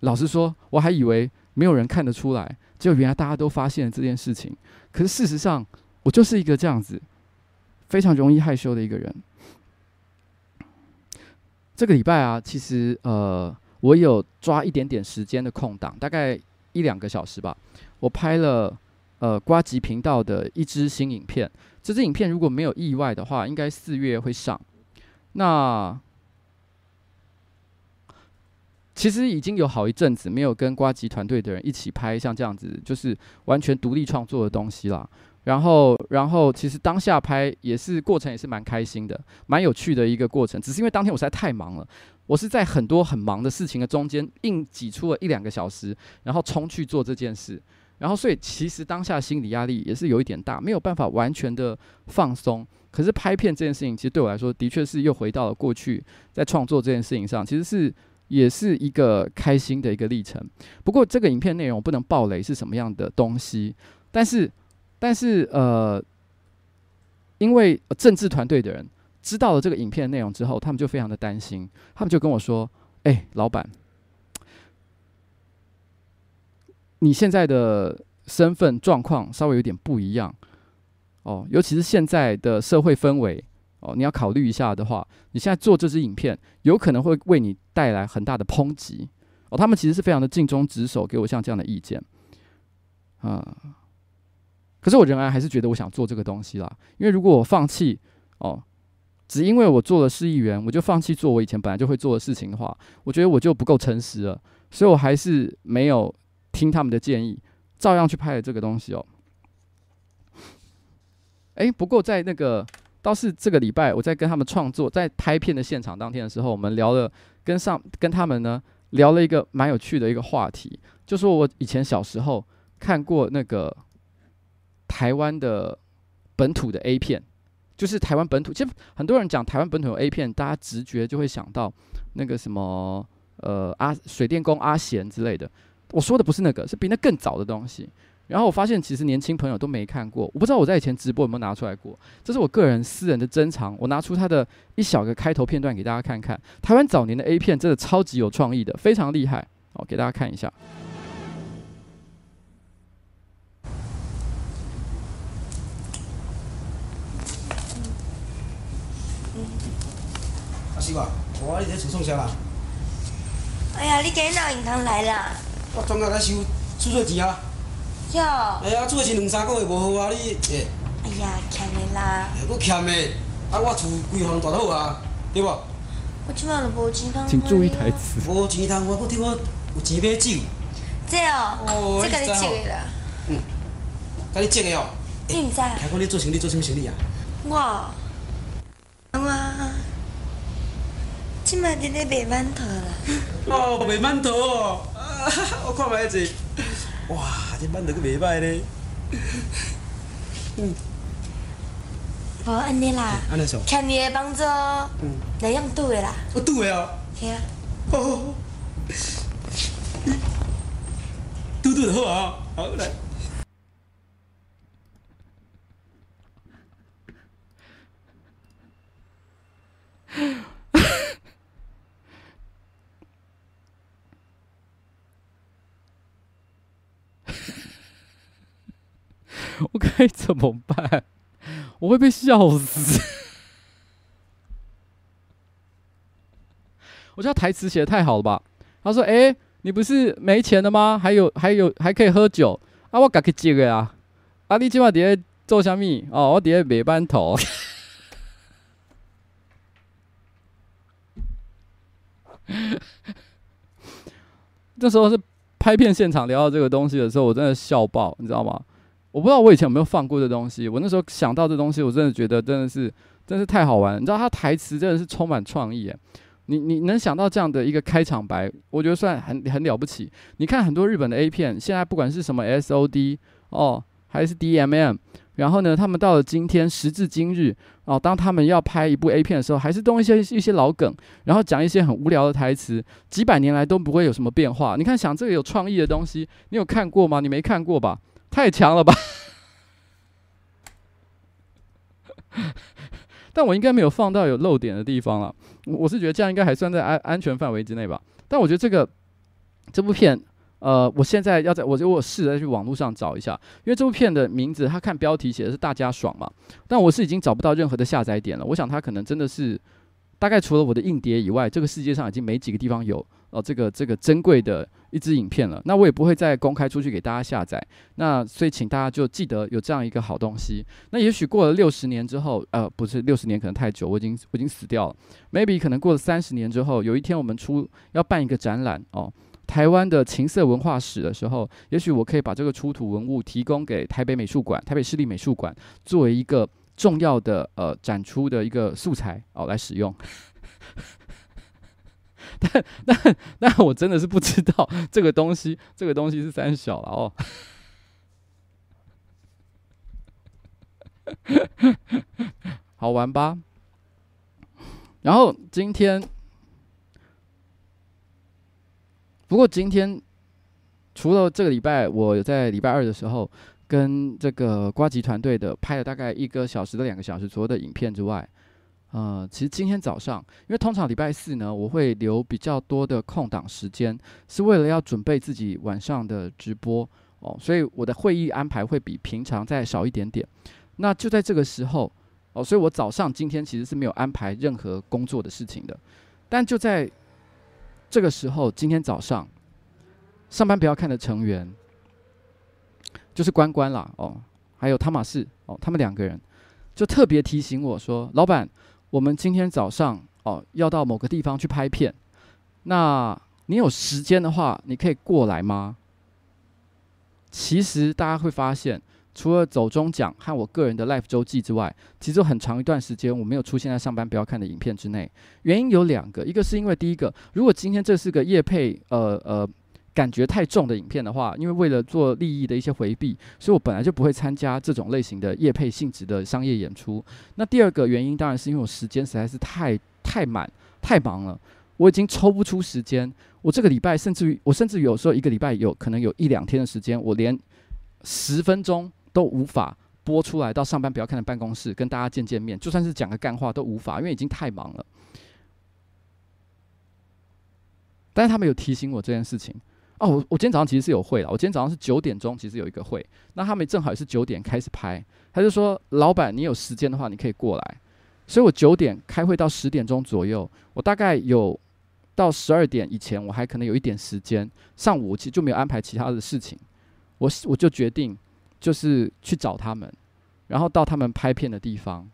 老实说，我还以为没有人看得出来，结果原来大家都发现了这件事情。可是事实上，我就是一个这样子非常容易害羞的一个人。这个礼拜啊，其实呃，我有抓一点点时间的空档，大概一两个小时吧。我拍了呃瓜吉频道的一支新影片，这支影片如果没有意外的话，应该四月会上。那其实已经有好一阵子没有跟瓜吉团队的人一起拍像这样子，就是完全独立创作的东西啦。然后，然后其实当下拍也是过程也是蛮开心的，蛮有趣的一个过程。只是因为当天我实在太忙了，我是在很多很忙的事情的中间硬挤出了一两个小时，然后冲去做这件事。然后，所以其实当下心理压力也是有一点大，没有办法完全的放松。可是拍片这件事情，其实对我来说，的确是又回到了过去，在创作这件事情上，其实是。也是一个开心的一个历程。不过这个影片内容不能爆雷是什么样的东西，但是，但是呃，因为政治团队的人知道了这个影片内容之后，他们就非常的担心，他们就跟我说：“哎，老板，你现在的身份状况稍微有点不一样哦，尤其是现在的社会氛围。”哦，你要考虑一下的话，你现在做这支影片，有可能会为你带来很大的抨击。哦，他们其实是非常的尽忠职守，给我像这样的意见。啊、嗯，可是我仍然还是觉得我想做这个东西啦。因为如果我放弃，哦，只因为我做了市议员，我就放弃做我以前本来就会做的事情的话，我觉得我就不够诚实了。所以我还是没有听他们的建议，照样去拍了这个东西哦。诶，不过在那个。倒是这个礼拜，我在跟他们创作，在拍片的现场当天的时候，我们聊了跟上跟他们呢聊了一个蛮有趣的一个话题，就说我以前小时候看过那个台湾的本土的 A 片，就是台湾本土。其实很多人讲台湾本土有 A 片，大家直觉就会想到那个什么呃阿水电工阿贤之类的。我说的不是那个，是比那更早的东西。然后我发现，其实年轻朋友都没看过。我不知道我在以前直播有没有拿出来过。这是我个人私人的珍藏，我拿出它的一小个开头片段给大家看看。台湾早年的 A 片真的超级有创意的，非常厉害。好，给大家看一下。阿西吧，我你在厝创啥啦？哎呀，你今日哪有空来啦？我专门来收厝税钱啊。哟，哎呀，厝的钱两三个月无好啊，你诶。哎呀，欠的啦。哎，我欠的，啊，我厝规房大好啊，对不？我今晚都无钱通。请注意台词。无钱通，我我听我有钱买酒。这哦，哦这个你借的啦。嗯，甲你借的哦。你唔知啊？听讲你做生意做什么生意啊？我，我，今晚在咧卖馒头啦。哦，卖馒头哦，啊，我看卖一哇！这馒头可袂歹咧，嗯，无安尼啦，安尼说，欠你的帮助，嗯，来用赌的啦，我赌的哦，对啊，哦，赌赌的好啊，好来。我该怎么办？我会被笑死！我觉得台词写的太好了吧？他说：“哎，你不是没钱了吗？还有还有还可以喝酒啊！我赶紧接个啊！啊，你今晚底下做虾米？哦，我底下没班头。”这时候是拍片现场聊到这个东西的时候，我真的笑爆，你知道吗？我不知道我以前有没有放过这东西。我那时候想到这东西，我真的觉得真的是，真是太好玩。你知道他台词真的是充满创意，你你能想到这样的一个开场白，我觉得算很很了不起。你看很多日本的 A 片，现在不管是什么 SOD 哦，还是 DMM，然后呢，他们到了今天时至今日哦，当他们要拍一部 A 片的时候，还是动一些一些老梗，然后讲一些很无聊的台词，几百年来都不会有什么变化。你看，想这个有创意的东西，你有看过吗？你没看过吧？太强了吧！但我应该没有放到有漏点的地方了。我是觉得这样应该还算在安安全范围之内吧。但我觉得这个这部片，呃，我现在要在我就我试着去网络上找一下，因为这部片的名字，他看标题写的是“大家爽”嘛。但我是已经找不到任何的下载点了。我想他可能真的是大概除了我的硬碟以外，这个世界上已经没几个地方有哦这个这个珍贵的一支影片了。那我也不会再公开出去给大家下载。那所以请大家就记得有这样一个好东西。那也许过了六十年之后，呃，不是六十年可能太久，我已经我已经死掉了。Maybe 可能过了三十年之后，有一天我们出要办一个展览哦。台湾的情色文化史的时候，也许我可以把这个出土文物提供给台北美术馆、台北市立美术馆，作为一个重要的呃展出的一个素材哦来使用。但但但我真的是不知道这个东西，这个东西是三小了哦。好玩吧？然后今天。不过今天除了这个礼拜，我在礼拜二的时候跟这个瓜吉团队的拍了大概一个小时到两个小时左右的影片之外，呃，其实今天早上，因为通常礼拜四呢，我会留比较多的空档时间，是为了要准备自己晚上的直播哦，所以我的会议安排会比平常再少一点点。那就在这个时候哦，所以我早上今天其实是没有安排任何工作的事情的，但就在。这个时候，今天早上上班不要看的成员就是关关啦，哦，还有汤马士哦，他们两个人就特别提醒我说：“老板，我们今天早上哦要到某个地方去拍片，那你有时间的话，你可以过来吗？”其实大家会发现。除了走中奖和我个人的 Life 周记之外，其实有很长一段时间我没有出现在上班不要看的影片之内。原因有两个，一个是因为第一个，如果今天这是个夜配，呃呃，感觉太重的影片的话，因为为了做利益的一些回避，所以我本来就不会参加这种类型的业配性质的商业演出。那第二个原因当然是因为我时间实在是太太满太忙了，我已经抽不出时间。我这个礼拜甚至于我甚至于有时候一个礼拜有可能有一两天的时间，我连十分钟。都无法播出来到上班不要看的办公室跟大家见见面，就算是讲个干话都无法，因为已经太忙了。但是他们有提醒我这件事情哦，我我今天早上其实是有会了，我今天早上是九点钟，其实有一个会，那他们正好也是九点开始拍，他就说老板你有时间的话你可以过来，所以我九点开会到十点钟左右，我大概有到十二点以前我还可能有一点时间，上午其实就没有安排其他的事情，我我就决定。就是去找他们，然后到他们拍片的地方，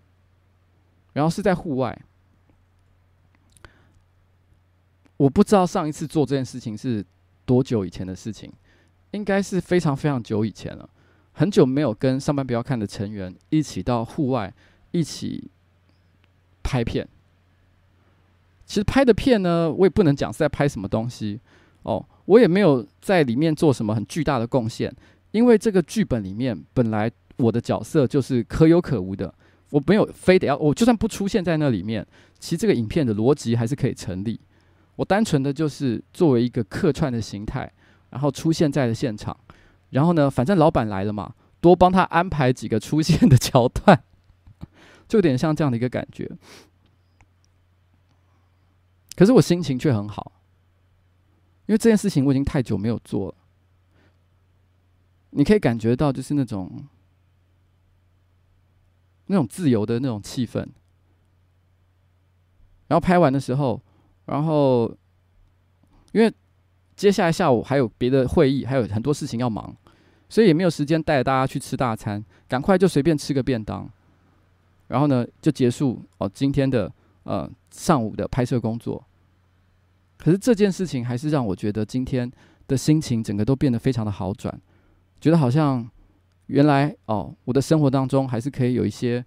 然后是在户外。我不知道上一次做这件事情是多久以前的事情，应该是非常非常久以前了。很久没有跟上班不要看的成员一起到户外一起拍片。其实拍的片呢，我也不能讲是在拍什么东西哦，我也没有在里面做什么很巨大的贡献。因为这个剧本里面本来我的角色就是可有可无的，我没有非得要，我就算不出现在那里面，其实这个影片的逻辑还是可以成立。我单纯的就是作为一个客串的形态，然后出现在了现场，然后呢，反正老板来了嘛，多帮他安排几个出现的桥段，就有点像这样的一个感觉。可是我心情却很好，因为这件事情我已经太久没有做了。你可以感觉到，就是那种那种自由的那种气氛。然后拍完的时候，然后因为接下来下午还有别的会议，还有很多事情要忙，所以也没有时间带大家去吃大餐，赶快就随便吃个便当，然后呢就结束哦今天的呃上午的拍摄工作。可是这件事情还是让我觉得今天的心情整个都变得非常的好转。觉得好像原来哦，我的生活当中还是可以有一些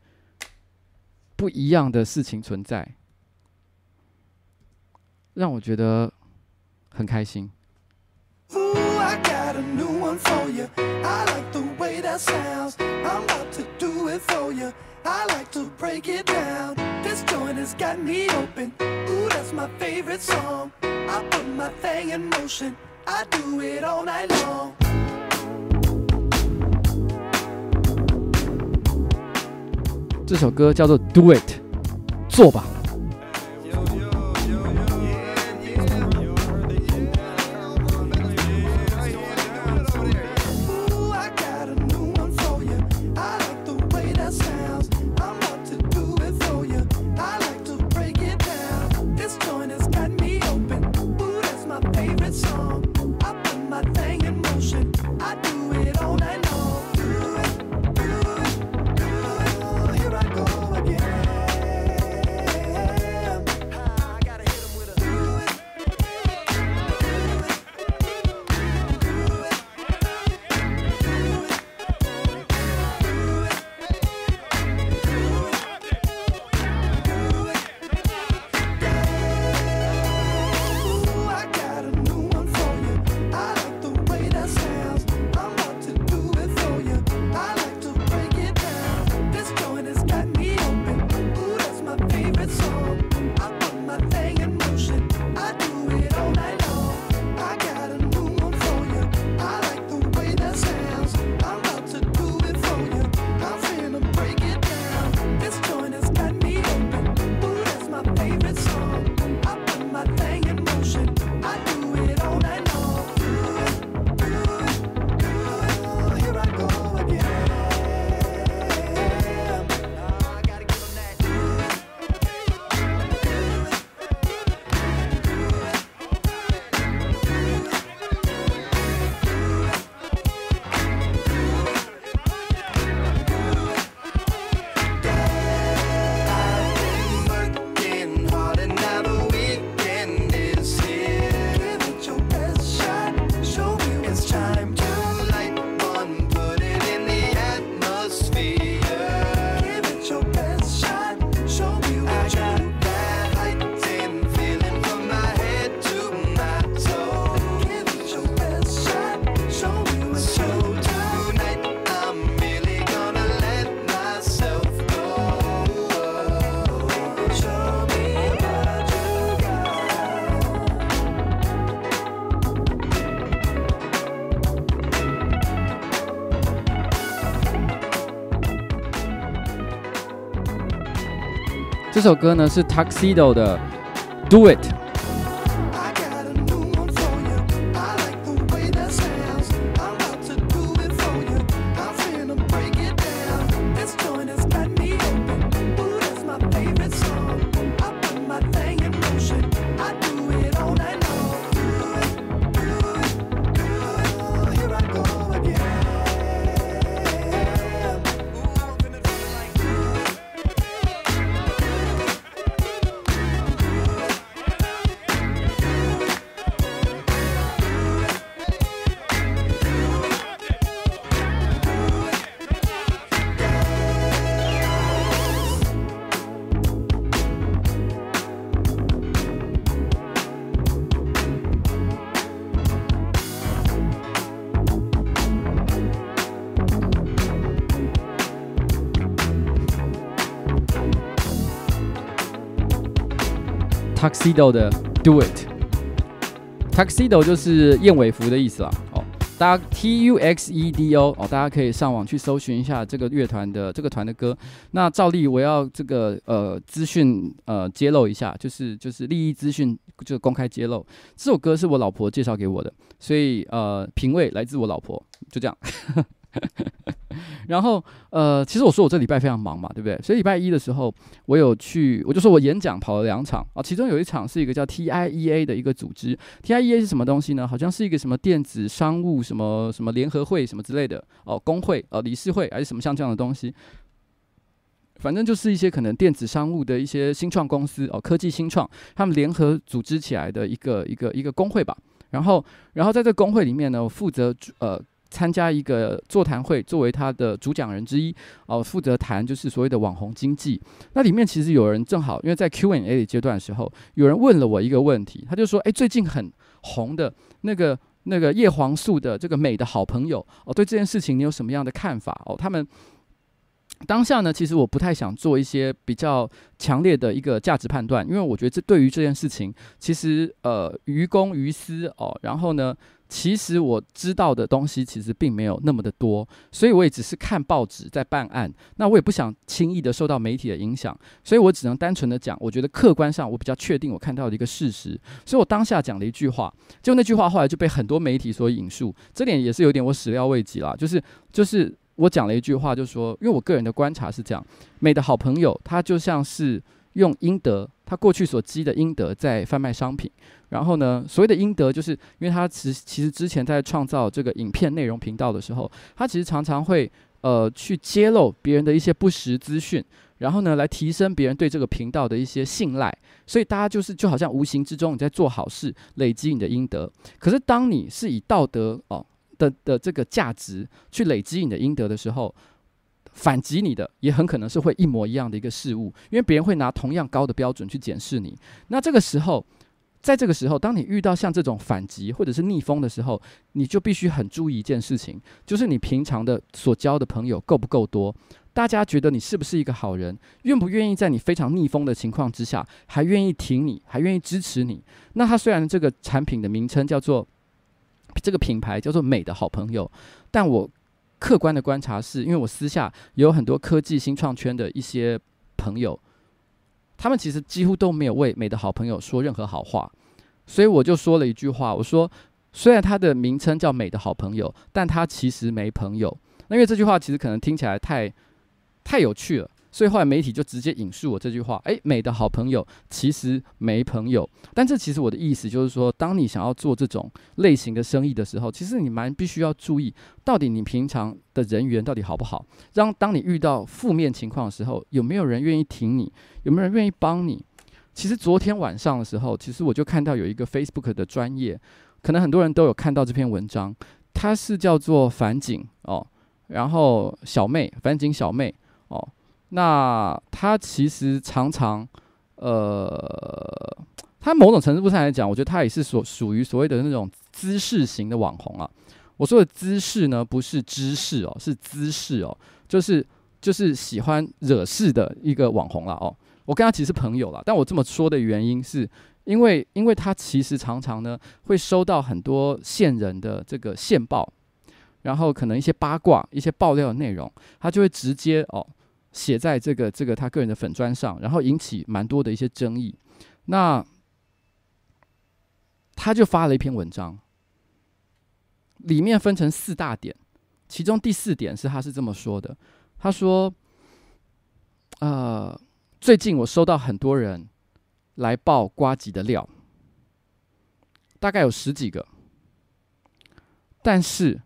不一样的事情存在，让我觉得很开心。这首歌叫做《Do It》，做吧。这首歌呢是 Tuxedo 的 Do It。Tuxedo 的 Do It，Tuxedo 就是燕尾服的意思啦。哦，大家 T U X E D O 哦，大家可以上网去搜寻一下这个乐团的这个团的歌。那照例我要这个呃资讯呃揭露一下，就是就是利益资讯就公开揭露。这首歌是我老婆介绍给我的，所以呃品味来自我老婆，就这样。然后，呃，其实我说我这礼拜非常忙嘛，对不对？所以礼拜一的时候，我有去，我就说我演讲跑了两场啊，其中有一场是一个叫 TIEA 的一个组织，TIEA 是什么东西呢？好像是一个什么电子商务什么什么联合会什么之类的哦，工会哦，理事会还是什么像这样的东西，反正就是一些可能电子商务的一些新创公司哦，科技新创，他们联合组织起来的一个一个一个工会吧。然后，然后在这个工会里面呢，我负责呃。参加一个座谈会，作为他的主讲人之一，哦，负责谈就是所谓的网红经济。那里面其实有人正好，因为在 Q&A 的阶段的时候，有人问了我一个问题，他就说：“诶，最近很红的那个那个叶黄素的这个美的好朋友，哦，对这件事情你有什么样的看法？”哦，他们。当下呢，其实我不太想做一些比较强烈的一个价值判断，因为我觉得这对于这件事情，其实呃于公于私哦。然后呢，其实我知道的东西其实并没有那么的多，所以我也只是看报纸在办案。那我也不想轻易的受到媒体的影响，所以我只能单纯的讲，我觉得客观上我比较确定我看到的一个事实。所以我当下讲了一句话，就那句话后来就被很多媒体所引述，这点也是有点我始料未及啦，就是就是。我讲了一句话，就是说，因为我个人的观察是这样，美的好朋友，他就像是用阴德，他过去所积的阴德在贩卖商品。然后呢，所谓的阴德，就是因为他其实其实之前在创造这个影片内容频道的时候，他其实常常会呃去揭露别人的一些不实资讯，然后呢来提升别人对这个频道的一些信赖。所以大家就是就好像无形之中你在做好事，累积你的阴德。可是当你是以道德哦。的的这个价值去累积你的阴德的时候，反击你的也很可能是会一模一样的一个事物，因为别人会拿同样高的标准去检视你。那这个时候，在这个时候，当你遇到像这种反击或者是逆风的时候，你就必须很注意一件事情，就是你平常的所交的朋友够不够多？大家觉得你是不是一个好人？愿不愿意在你非常逆风的情况之下，还愿意挺你，还愿意支持你？那他虽然这个产品的名称叫做。这个品牌叫做美的好朋友，但我客观的观察是，因为我私下有很多科技新创圈的一些朋友，他们其实几乎都没有为美的好朋友说任何好话，所以我就说了一句话，我说虽然他的名称叫美的好朋友，但他其实没朋友。那因为这句话其实可能听起来太太有趣了。所以后来媒体就直接引述我这句话，诶，美的好朋友其实没朋友。但这其实我的意思就是说，当你想要做这种类型的生意的时候，其实你蛮必须要注意，到底你平常的人缘到底好不好。让当你遇到负面情况的时候，有没有人愿意挺你？有没有人愿意帮你？其实昨天晚上的时候，其实我就看到有一个 Facebook 的专业，可能很多人都有看到这篇文章，它是叫做反景哦，然后小妹反景小妹哦。那他其实常常，呃，他某种程度上来讲，我觉得他也是所属于所谓的那种姿势型的网红啊。我说的姿势呢，不是知识哦，是姿势哦，就是就是喜欢惹事的一个网红了哦。我跟他其实是朋友了，但我这么说的原因是因为，因为他其实常常呢会收到很多线人的这个线报，然后可能一些八卦、一些爆料的内容，他就会直接哦。写在这个这个他个人的粉专上，然后引起蛮多的一些争议。那他就发了一篇文章，里面分成四大点，其中第四点是他是这么说的：他说，呃，最近我收到很多人来爆瓜吉的料，大概有十几个，但是。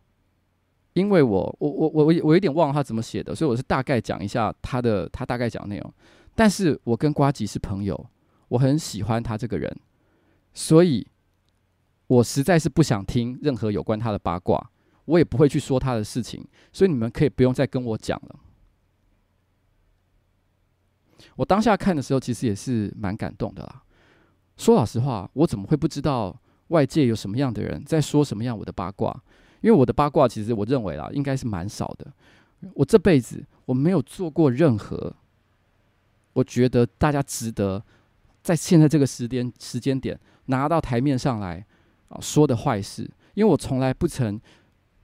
因为我我我我我有点忘了他怎么写的，所以我是大概讲一下他的他大概讲的内容。但是我跟瓜吉是朋友，我很喜欢他这个人，所以我实在是不想听任何有关他的八卦，我也不会去说他的事情，所以你们可以不用再跟我讲了。我当下看的时候，其实也是蛮感动的啦。说老实话，我怎么会不知道外界有什么样的人在说什么样我的八卦？因为我的八卦，其实我认为啦，应该是蛮少的。我这辈子我没有做过任何，我觉得大家值得在现在这个时间时间点拿到台面上来啊说的坏事。因为我从来不曾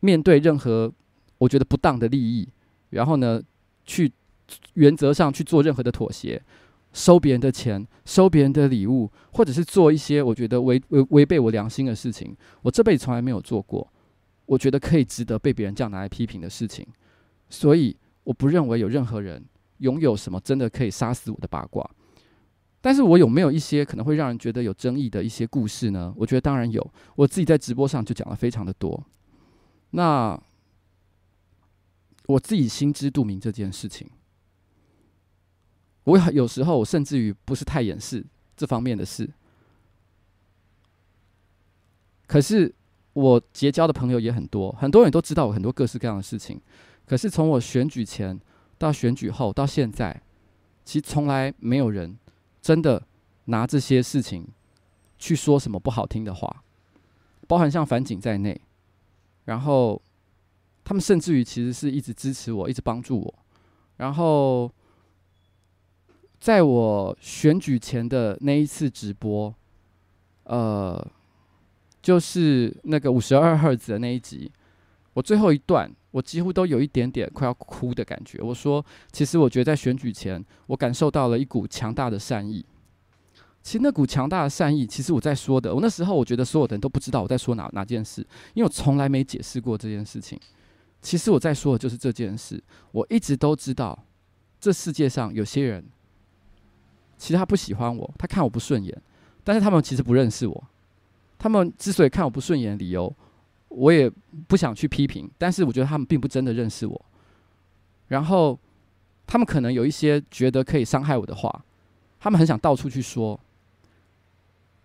面对任何我觉得不当的利益，然后呢，去原则上去做任何的妥协，收别人的钱，收别人的礼物，或者是做一些我觉得违违违背我良心的事情，我这辈子从来没有做过。我觉得可以值得被别人这样拿来批评的事情，所以我不认为有任何人拥有什么真的可以杀死我的八卦。但是我有没有一些可能会让人觉得有争议的一些故事呢？我觉得当然有，我自己在直播上就讲了非常的多。那我自己心知肚明这件事情，我有时候甚至于不是太掩饰这方面的事，可是。我结交的朋友也很多，很多人都知道我很多各式各样的事情。可是从我选举前到选举后到现在，其实从来没有人真的拿这些事情去说什么不好听的话，包含像反警在内。然后他们甚至于其实是一直支持我，一直帮助我。然后在我选举前的那一次直播，呃。就是那个五十二赫兹的那一集，我最后一段，我几乎都有一点点快要哭的感觉。我说，其实我觉得在选举前，我感受到了一股强大的善意。其实那股强大的善意，其实我在说的，我那时候我觉得所有的人都不知道我在说哪哪件事，因为我从来没解释过这件事情。其实我在说的就是这件事。我一直都知道，这世界上有些人，其实他不喜欢我，他看我不顺眼，但是他们其实不认识我。他们之所以看我不顺眼的理由，我也不想去批评。但是我觉得他们并不真的认识我。然后，他们可能有一些觉得可以伤害我的话，他们很想到处去说。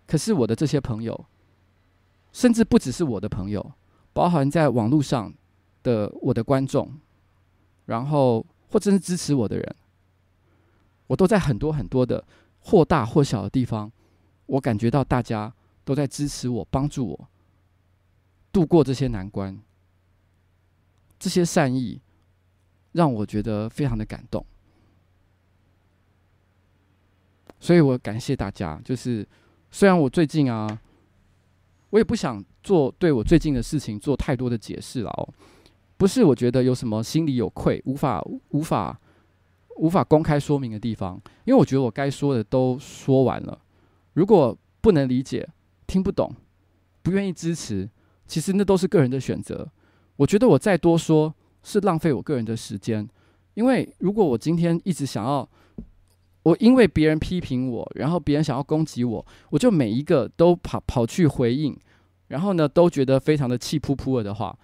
可是我的这些朋友，甚至不只是我的朋友，包含在网络上的我的观众，然后或者是支持我的人，我都在很多很多的或大或小的地方，我感觉到大家。都在支持我，帮助我度过这些难关。这些善意让我觉得非常的感动，所以我感谢大家。就是虽然我最近啊，我也不想做对我最近的事情做太多的解释了哦。不是我觉得有什么心里有愧，无法无法无法公开说明的地方，因为我觉得我该说的都说完了。如果不能理解，听不懂，不愿意支持，其实那都是个人的选择。我觉得我再多说是浪费我个人的时间，因为如果我今天一直想要，我因为别人批评我，然后别人想要攻击我，我就每一个都跑跑去回应，然后呢都觉得非常的气噗噗了的话，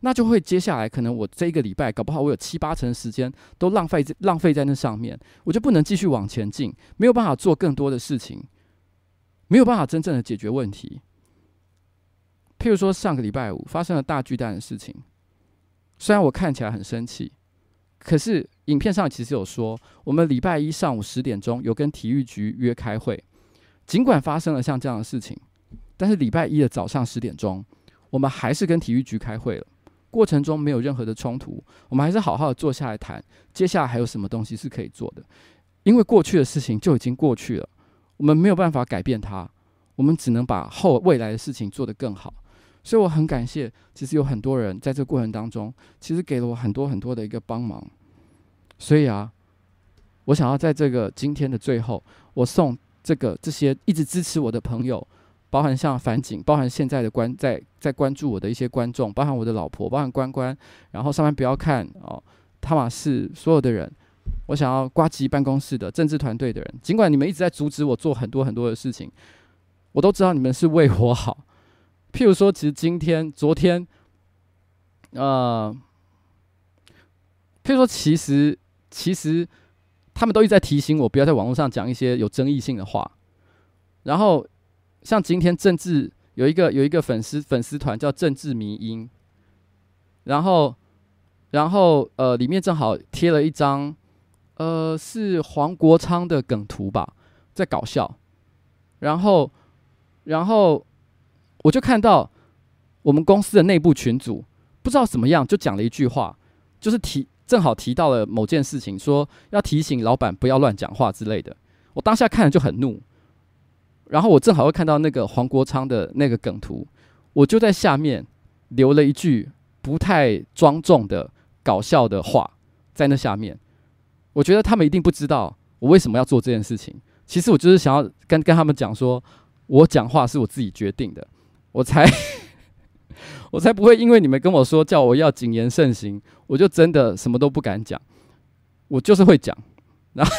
那就会接下来可能我这一个礼拜搞不好我有七八成时间都浪费浪费在那上面，我就不能继续往前进，没有办法做更多的事情。没有办法真正的解决问题。譬如说，上个礼拜五发生了大巨蛋的事情，虽然我看起来很生气，可是影片上其实有说，我们礼拜一上午十点钟有跟体育局约开会。尽管发生了像这样的事情，但是礼拜一的早上十点钟，我们还是跟体育局开会了。过程中没有任何的冲突，我们还是好好的坐下来谈，接下来还有什么东西是可以做的。因为过去的事情就已经过去了。我们没有办法改变它，我们只能把后未来的事情做得更好。所以我很感谢，其实有很多人在这个过程当中，其实给了我很多很多的一个帮忙。所以啊，我想要在这个今天的最后，我送这个这些一直支持我的朋友，包含像樊景，包含现在的关在在关注我的一些观众，包含我的老婆，包含关关，然后上面不要看哦，汤玛士所有的人，我想要呱吉办公室的政治团队的人，尽管你们一直在阻止我做很多很多的事情，我都知道你们是为我好。譬如说，其实今天、昨天，呃，譬如说，其实其实。他们都一直在提醒我，不要在网络上讲一些有争议性的话。然后，像今天政治有一个有一个粉丝粉丝团叫政治迷因，然后，然后呃，里面正好贴了一张，呃，是黄国昌的梗图吧，在搞笑。然后，然后我就看到我们公司的内部群组，不知道怎么样，就讲了一句话，就是提。正好提到了某件事情，说要提醒老板不要乱讲话之类的。我当下看了就很怒，然后我正好又看到那个黄国昌的那个梗图，我就在下面留了一句不太庄重的搞笑的话在那下面。我觉得他们一定不知道我为什么要做这件事情。其实我就是想要跟跟他们讲说，我讲话是我自己决定的，我才。我才不会因为你们跟我说叫我要谨言慎行，我就真的什么都不敢讲。我就是会讲，然后。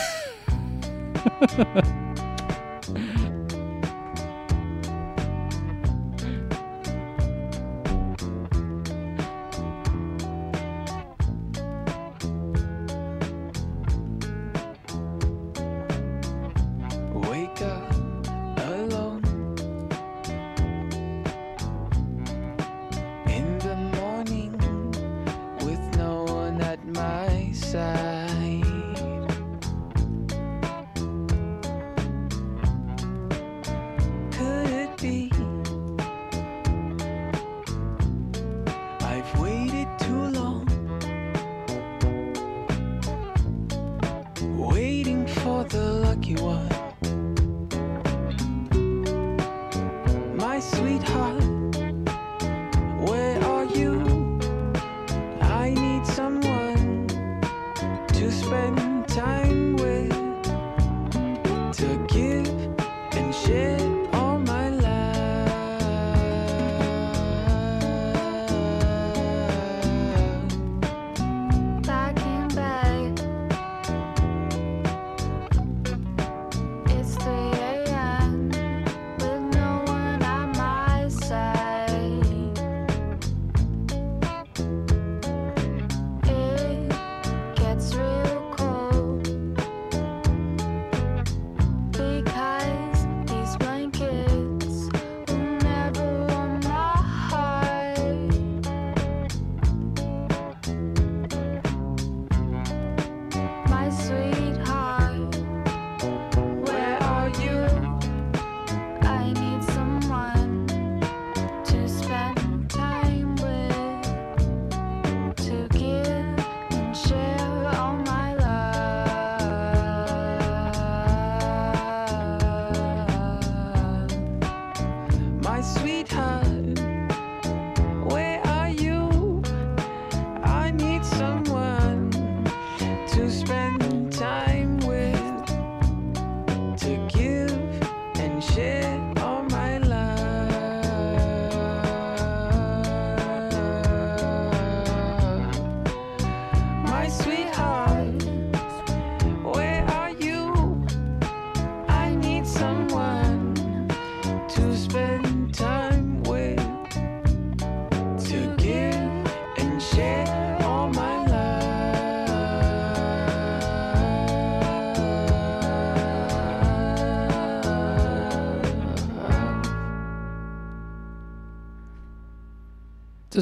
这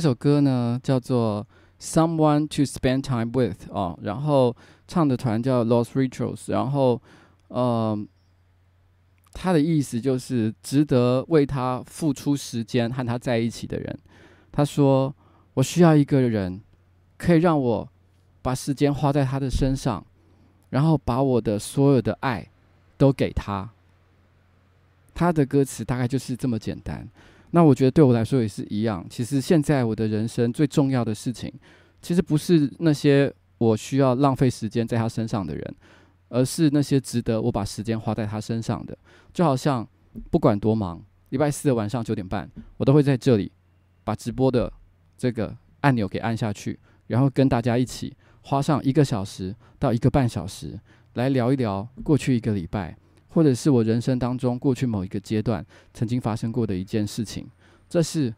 这首歌呢叫做《Someone to Spend Time With》哦，然后唱的团叫 Los Retros，然后，呃，他的意思就是值得为他付出时间和他在一起的人。他说：“我需要一个人，可以让我把时间花在他的身上，然后把我的所有的爱都给他。”他的歌词大概就是这么简单。那我觉得对我来说也是一样。其实现在我的人生最重要的事情，其实不是那些我需要浪费时间在他身上的人，而是那些值得我把时间花在他身上的。就好像不管多忙，礼拜四的晚上九点半，我都会在这里把直播的这个按钮给按下去，然后跟大家一起花上一个小时到一个半小时来聊一聊过去一个礼拜，或者是我人生当中过去某一个阶段曾经发生过的一件事情。这是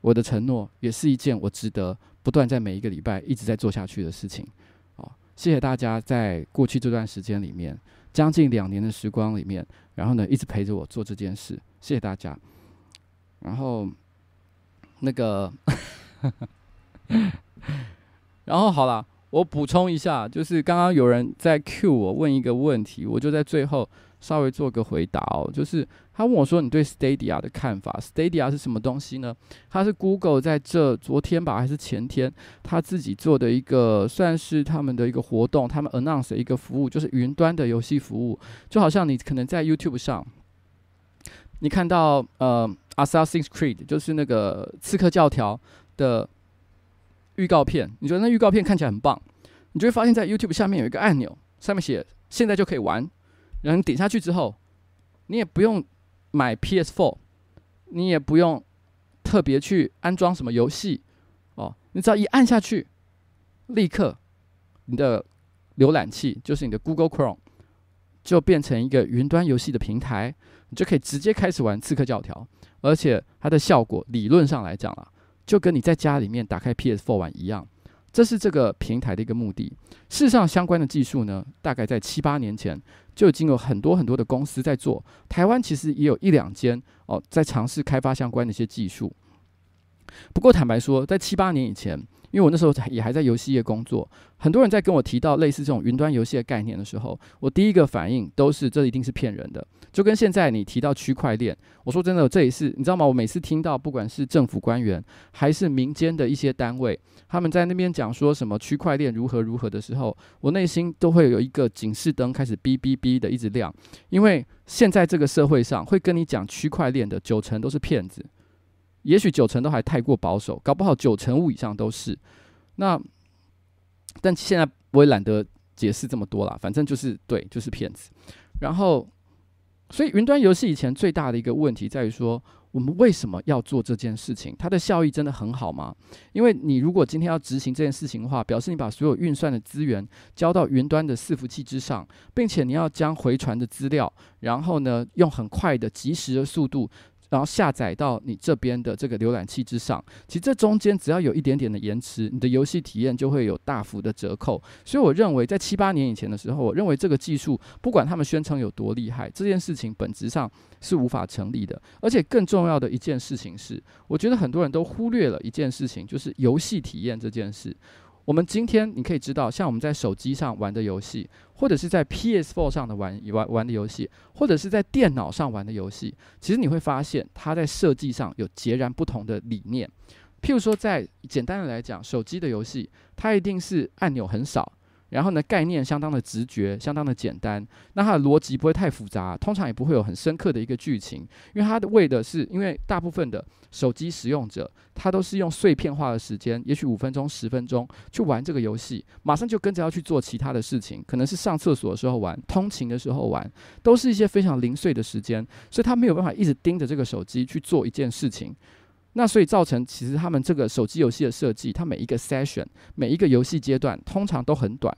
我的承诺，也是一件我值得不断在每一个礼拜一直在做下去的事情。好，谢谢大家在过去这段时间里面，将近两年的时光里面，然后呢一直陪着我做这件事，谢谢大家。然后那个，然后好了，我补充一下，就是刚刚有人在 cue 我问一个问题，我就在最后。稍微做个回答哦，就是他问我说：“你对 Stadia 的看法？Stadia 是什么东西呢？它是 Google 在这昨天吧，还是前天他自己做的一个，算是他们的一个活动，他们 announce 的一个服务，就是云端的游戏服务。就好像你可能在 YouTube 上，你看到呃 Assassin's Creed，就是那个刺客教条的预告片，你觉得那预告片看起来很棒，你就会发现在 YouTube 下面有一个按钮，上面写现在就可以玩。”然后你点下去之后，你也不用买 PS4，你也不用特别去安装什么游戏哦，你只要一按下去，立刻你的浏览器就是你的 Google Chrome 就变成一个云端游戏的平台，你就可以直接开始玩《刺客教条》，而且它的效果理论上来讲啊，就跟你在家里面打开 PS4 玩一样。这是这个平台的一个目的。事实上，相关的技术呢，大概在七八年前就已经有很多很多的公司在做。台湾其实也有一两间哦，在尝试开发相关的一些技术。不过，坦白说，在七八年以前，因为我那时候也还在游戏业工作，很多人在跟我提到类似这种云端游戏的概念的时候，我第一个反应都是这一定是骗人的。就跟现在你提到区块链，我说真的，这也是你知道吗？我每次听到不管是政府官员还是民间的一些单位，他们在那边讲说什么区块链如何如何的时候，我内心都会有一个警示灯开始哔哔哔的一直亮，因为现在这个社会上会跟你讲区块链的九成都是骗子。也许九成都还太过保守，搞不好九成五以上都是。那，但现在我也懒得解释这么多了，反正就是对，就是骗子。然后，所以云端游戏以前最大的一个问题在于说，我们为什么要做这件事情？它的效益真的很好吗？因为你如果今天要执行这件事情的话，表示你把所有运算的资源交到云端的伺服器之上，并且你要将回传的资料，然后呢，用很快的、及时的速度。然后下载到你这边的这个浏览器之上，其实这中间只要有一点点的延迟，你的游戏体验就会有大幅的折扣。所以我认为，在七八年以前的时候，我认为这个技术不管他们宣称有多厉害，这件事情本质上是无法成立的。而且更重要的一件事情是，我觉得很多人都忽略了一件事情，就是游戏体验这件事。我们今天你可以知道，像我们在手机上玩的游戏，或者是在 PS4 上的玩玩玩的游戏，或者是在电脑上玩的游戏，其实你会发现它在设计上有截然不同的理念。譬如说，在简单的来讲，手机的游戏，它一定是按钮很少。然后呢，概念相当的直觉，相当的简单。那它的逻辑不会太复杂，通常也不会有很深刻的一个剧情，因为它的为的是，因为大部分的手机使用者，他都是用碎片化的时间，也许五分钟、十分钟去玩这个游戏，马上就跟着要去做其他的事情，可能是上厕所的时候玩，通勤的时候玩，都是一些非常零碎的时间，所以他没有办法一直盯着这个手机去做一件事情。那所以造成，其实他们这个手机游戏的设计，它每一个 session，每一个游戏阶段，通常都很短。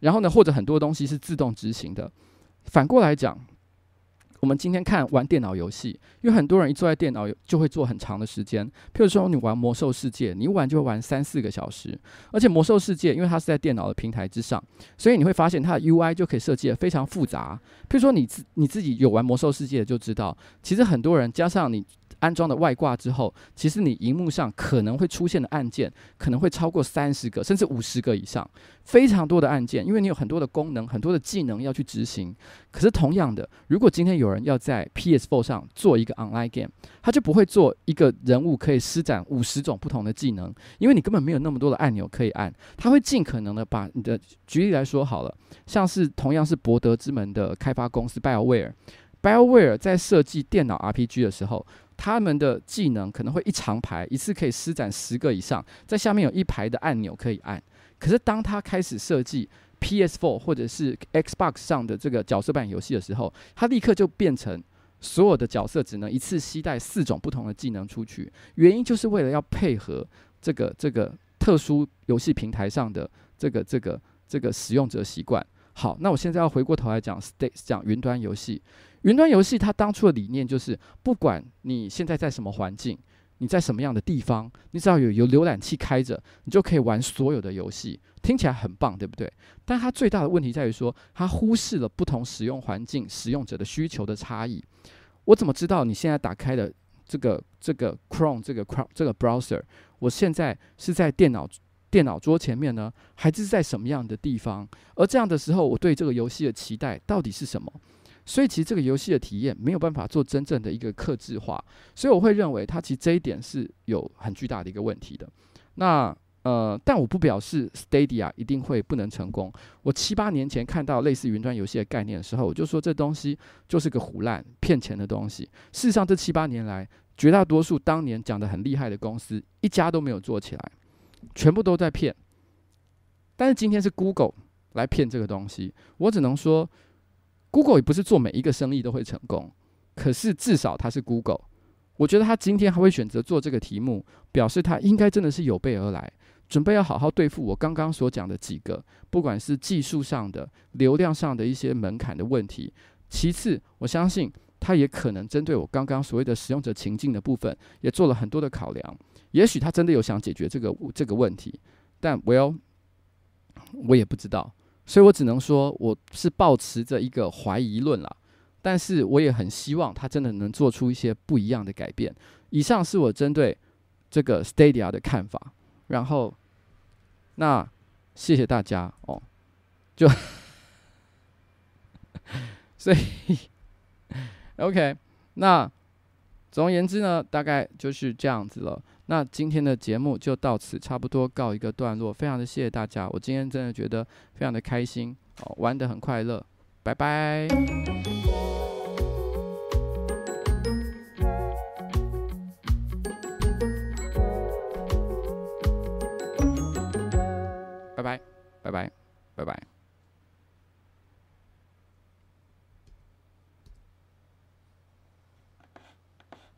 然后呢，或者很多东西是自动执行的。反过来讲，我们今天看玩电脑游戏，因为很多人一坐在电脑就会坐很长的时间。譬如说，你玩魔兽世界，你一玩就会玩三四个小时。而且魔兽世界，因为它是在电脑的平台之上，所以你会发现它的 UI 就可以设计得非常复杂。譬如说，你自你自己有玩魔兽世界就知道，其实很多人加上你。安装的外挂之后，其实你荧幕上可能会出现的按键可能会超过三十个，甚至五十个以上，非常多的按键，因为你有很多的功能、很多的技能要去执行。可是同样的，如果今天有人要在 PS4 上做一个 online game，他就不会做一个人物可以施展五十种不同的技能，因为你根本没有那么多的按钮可以按。他会尽可能的把你的，举例来说好了，像是同样是博德之门的开发公司 BioWare，BioWare 在设计电脑 RPG 的时候。他们的技能可能会一长排，一次可以施展十个以上，在下面有一排的按钮可以按。可是当他开始设计 PS4 或者是 Xbox 上的这个角色扮演游戏的时候，他立刻就变成所有的角色只能一次携带四种不同的技能出去。原因就是为了要配合这个这个特殊游戏平台上的这个这个这个使用者习惯。好，那我现在要回过头来讲，Stadia 讲云端游戏。云端游戏它当初的理念就是，不管你现在在什么环境，你在什么样的地方，你只要有有浏览器开着，你就可以玩所有的游戏。听起来很棒，对不对？但它最大的问题在于说，它忽视了不同使用环境使用者的需求的差异。我怎么知道你现在打开的这个这个 Chrome 这个 Chrome 这个 browser，我现在是在电脑？电脑桌前面呢，还是在什么样的地方？而这样的时候，我对这个游戏的期待到底是什么？所以，其实这个游戏的体验没有办法做真正的一个克制化。所以，我会认为它其实这一点是有很巨大的一个问题的。那呃，但我不表示 Stadia 一定会不能成功。我七八年前看到类似云端游戏的概念的时候，我就说这东西就是个胡烂、骗钱的东西。事实上，这七八年来，绝大多数当年讲得很厉害的公司，一家都没有做起来。全部都在骗，但是今天是 Google 来骗这个东西，我只能说，Google 也不是做每一个生意都会成功，可是至少它是 Google。我觉得他今天还会选择做这个题目，表示他应该真的是有备而来，准备要好好对付我刚刚所讲的几个，不管是技术上的、流量上的一些门槛的问题。其次，我相信他也可能针对我刚刚所谓的使用者情境的部分，也做了很多的考量。也许他真的有想解决这个这个问题，但 Well，我也不知道，所以我只能说我是抱持着一个怀疑论啦。但是我也很希望他真的能做出一些不一样的改变。以上是我针对这个 Stadia 的看法。然后，那谢谢大家哦。就，所以 OK，那总而言之呢，大概就是这样子了。那今天的节目就到此差不多告一个段落，非常的谢谢大家，我今天真的觉得非常的开心，哦，玩得很快乐，拜拜，拜拜，拜拜，拜拜。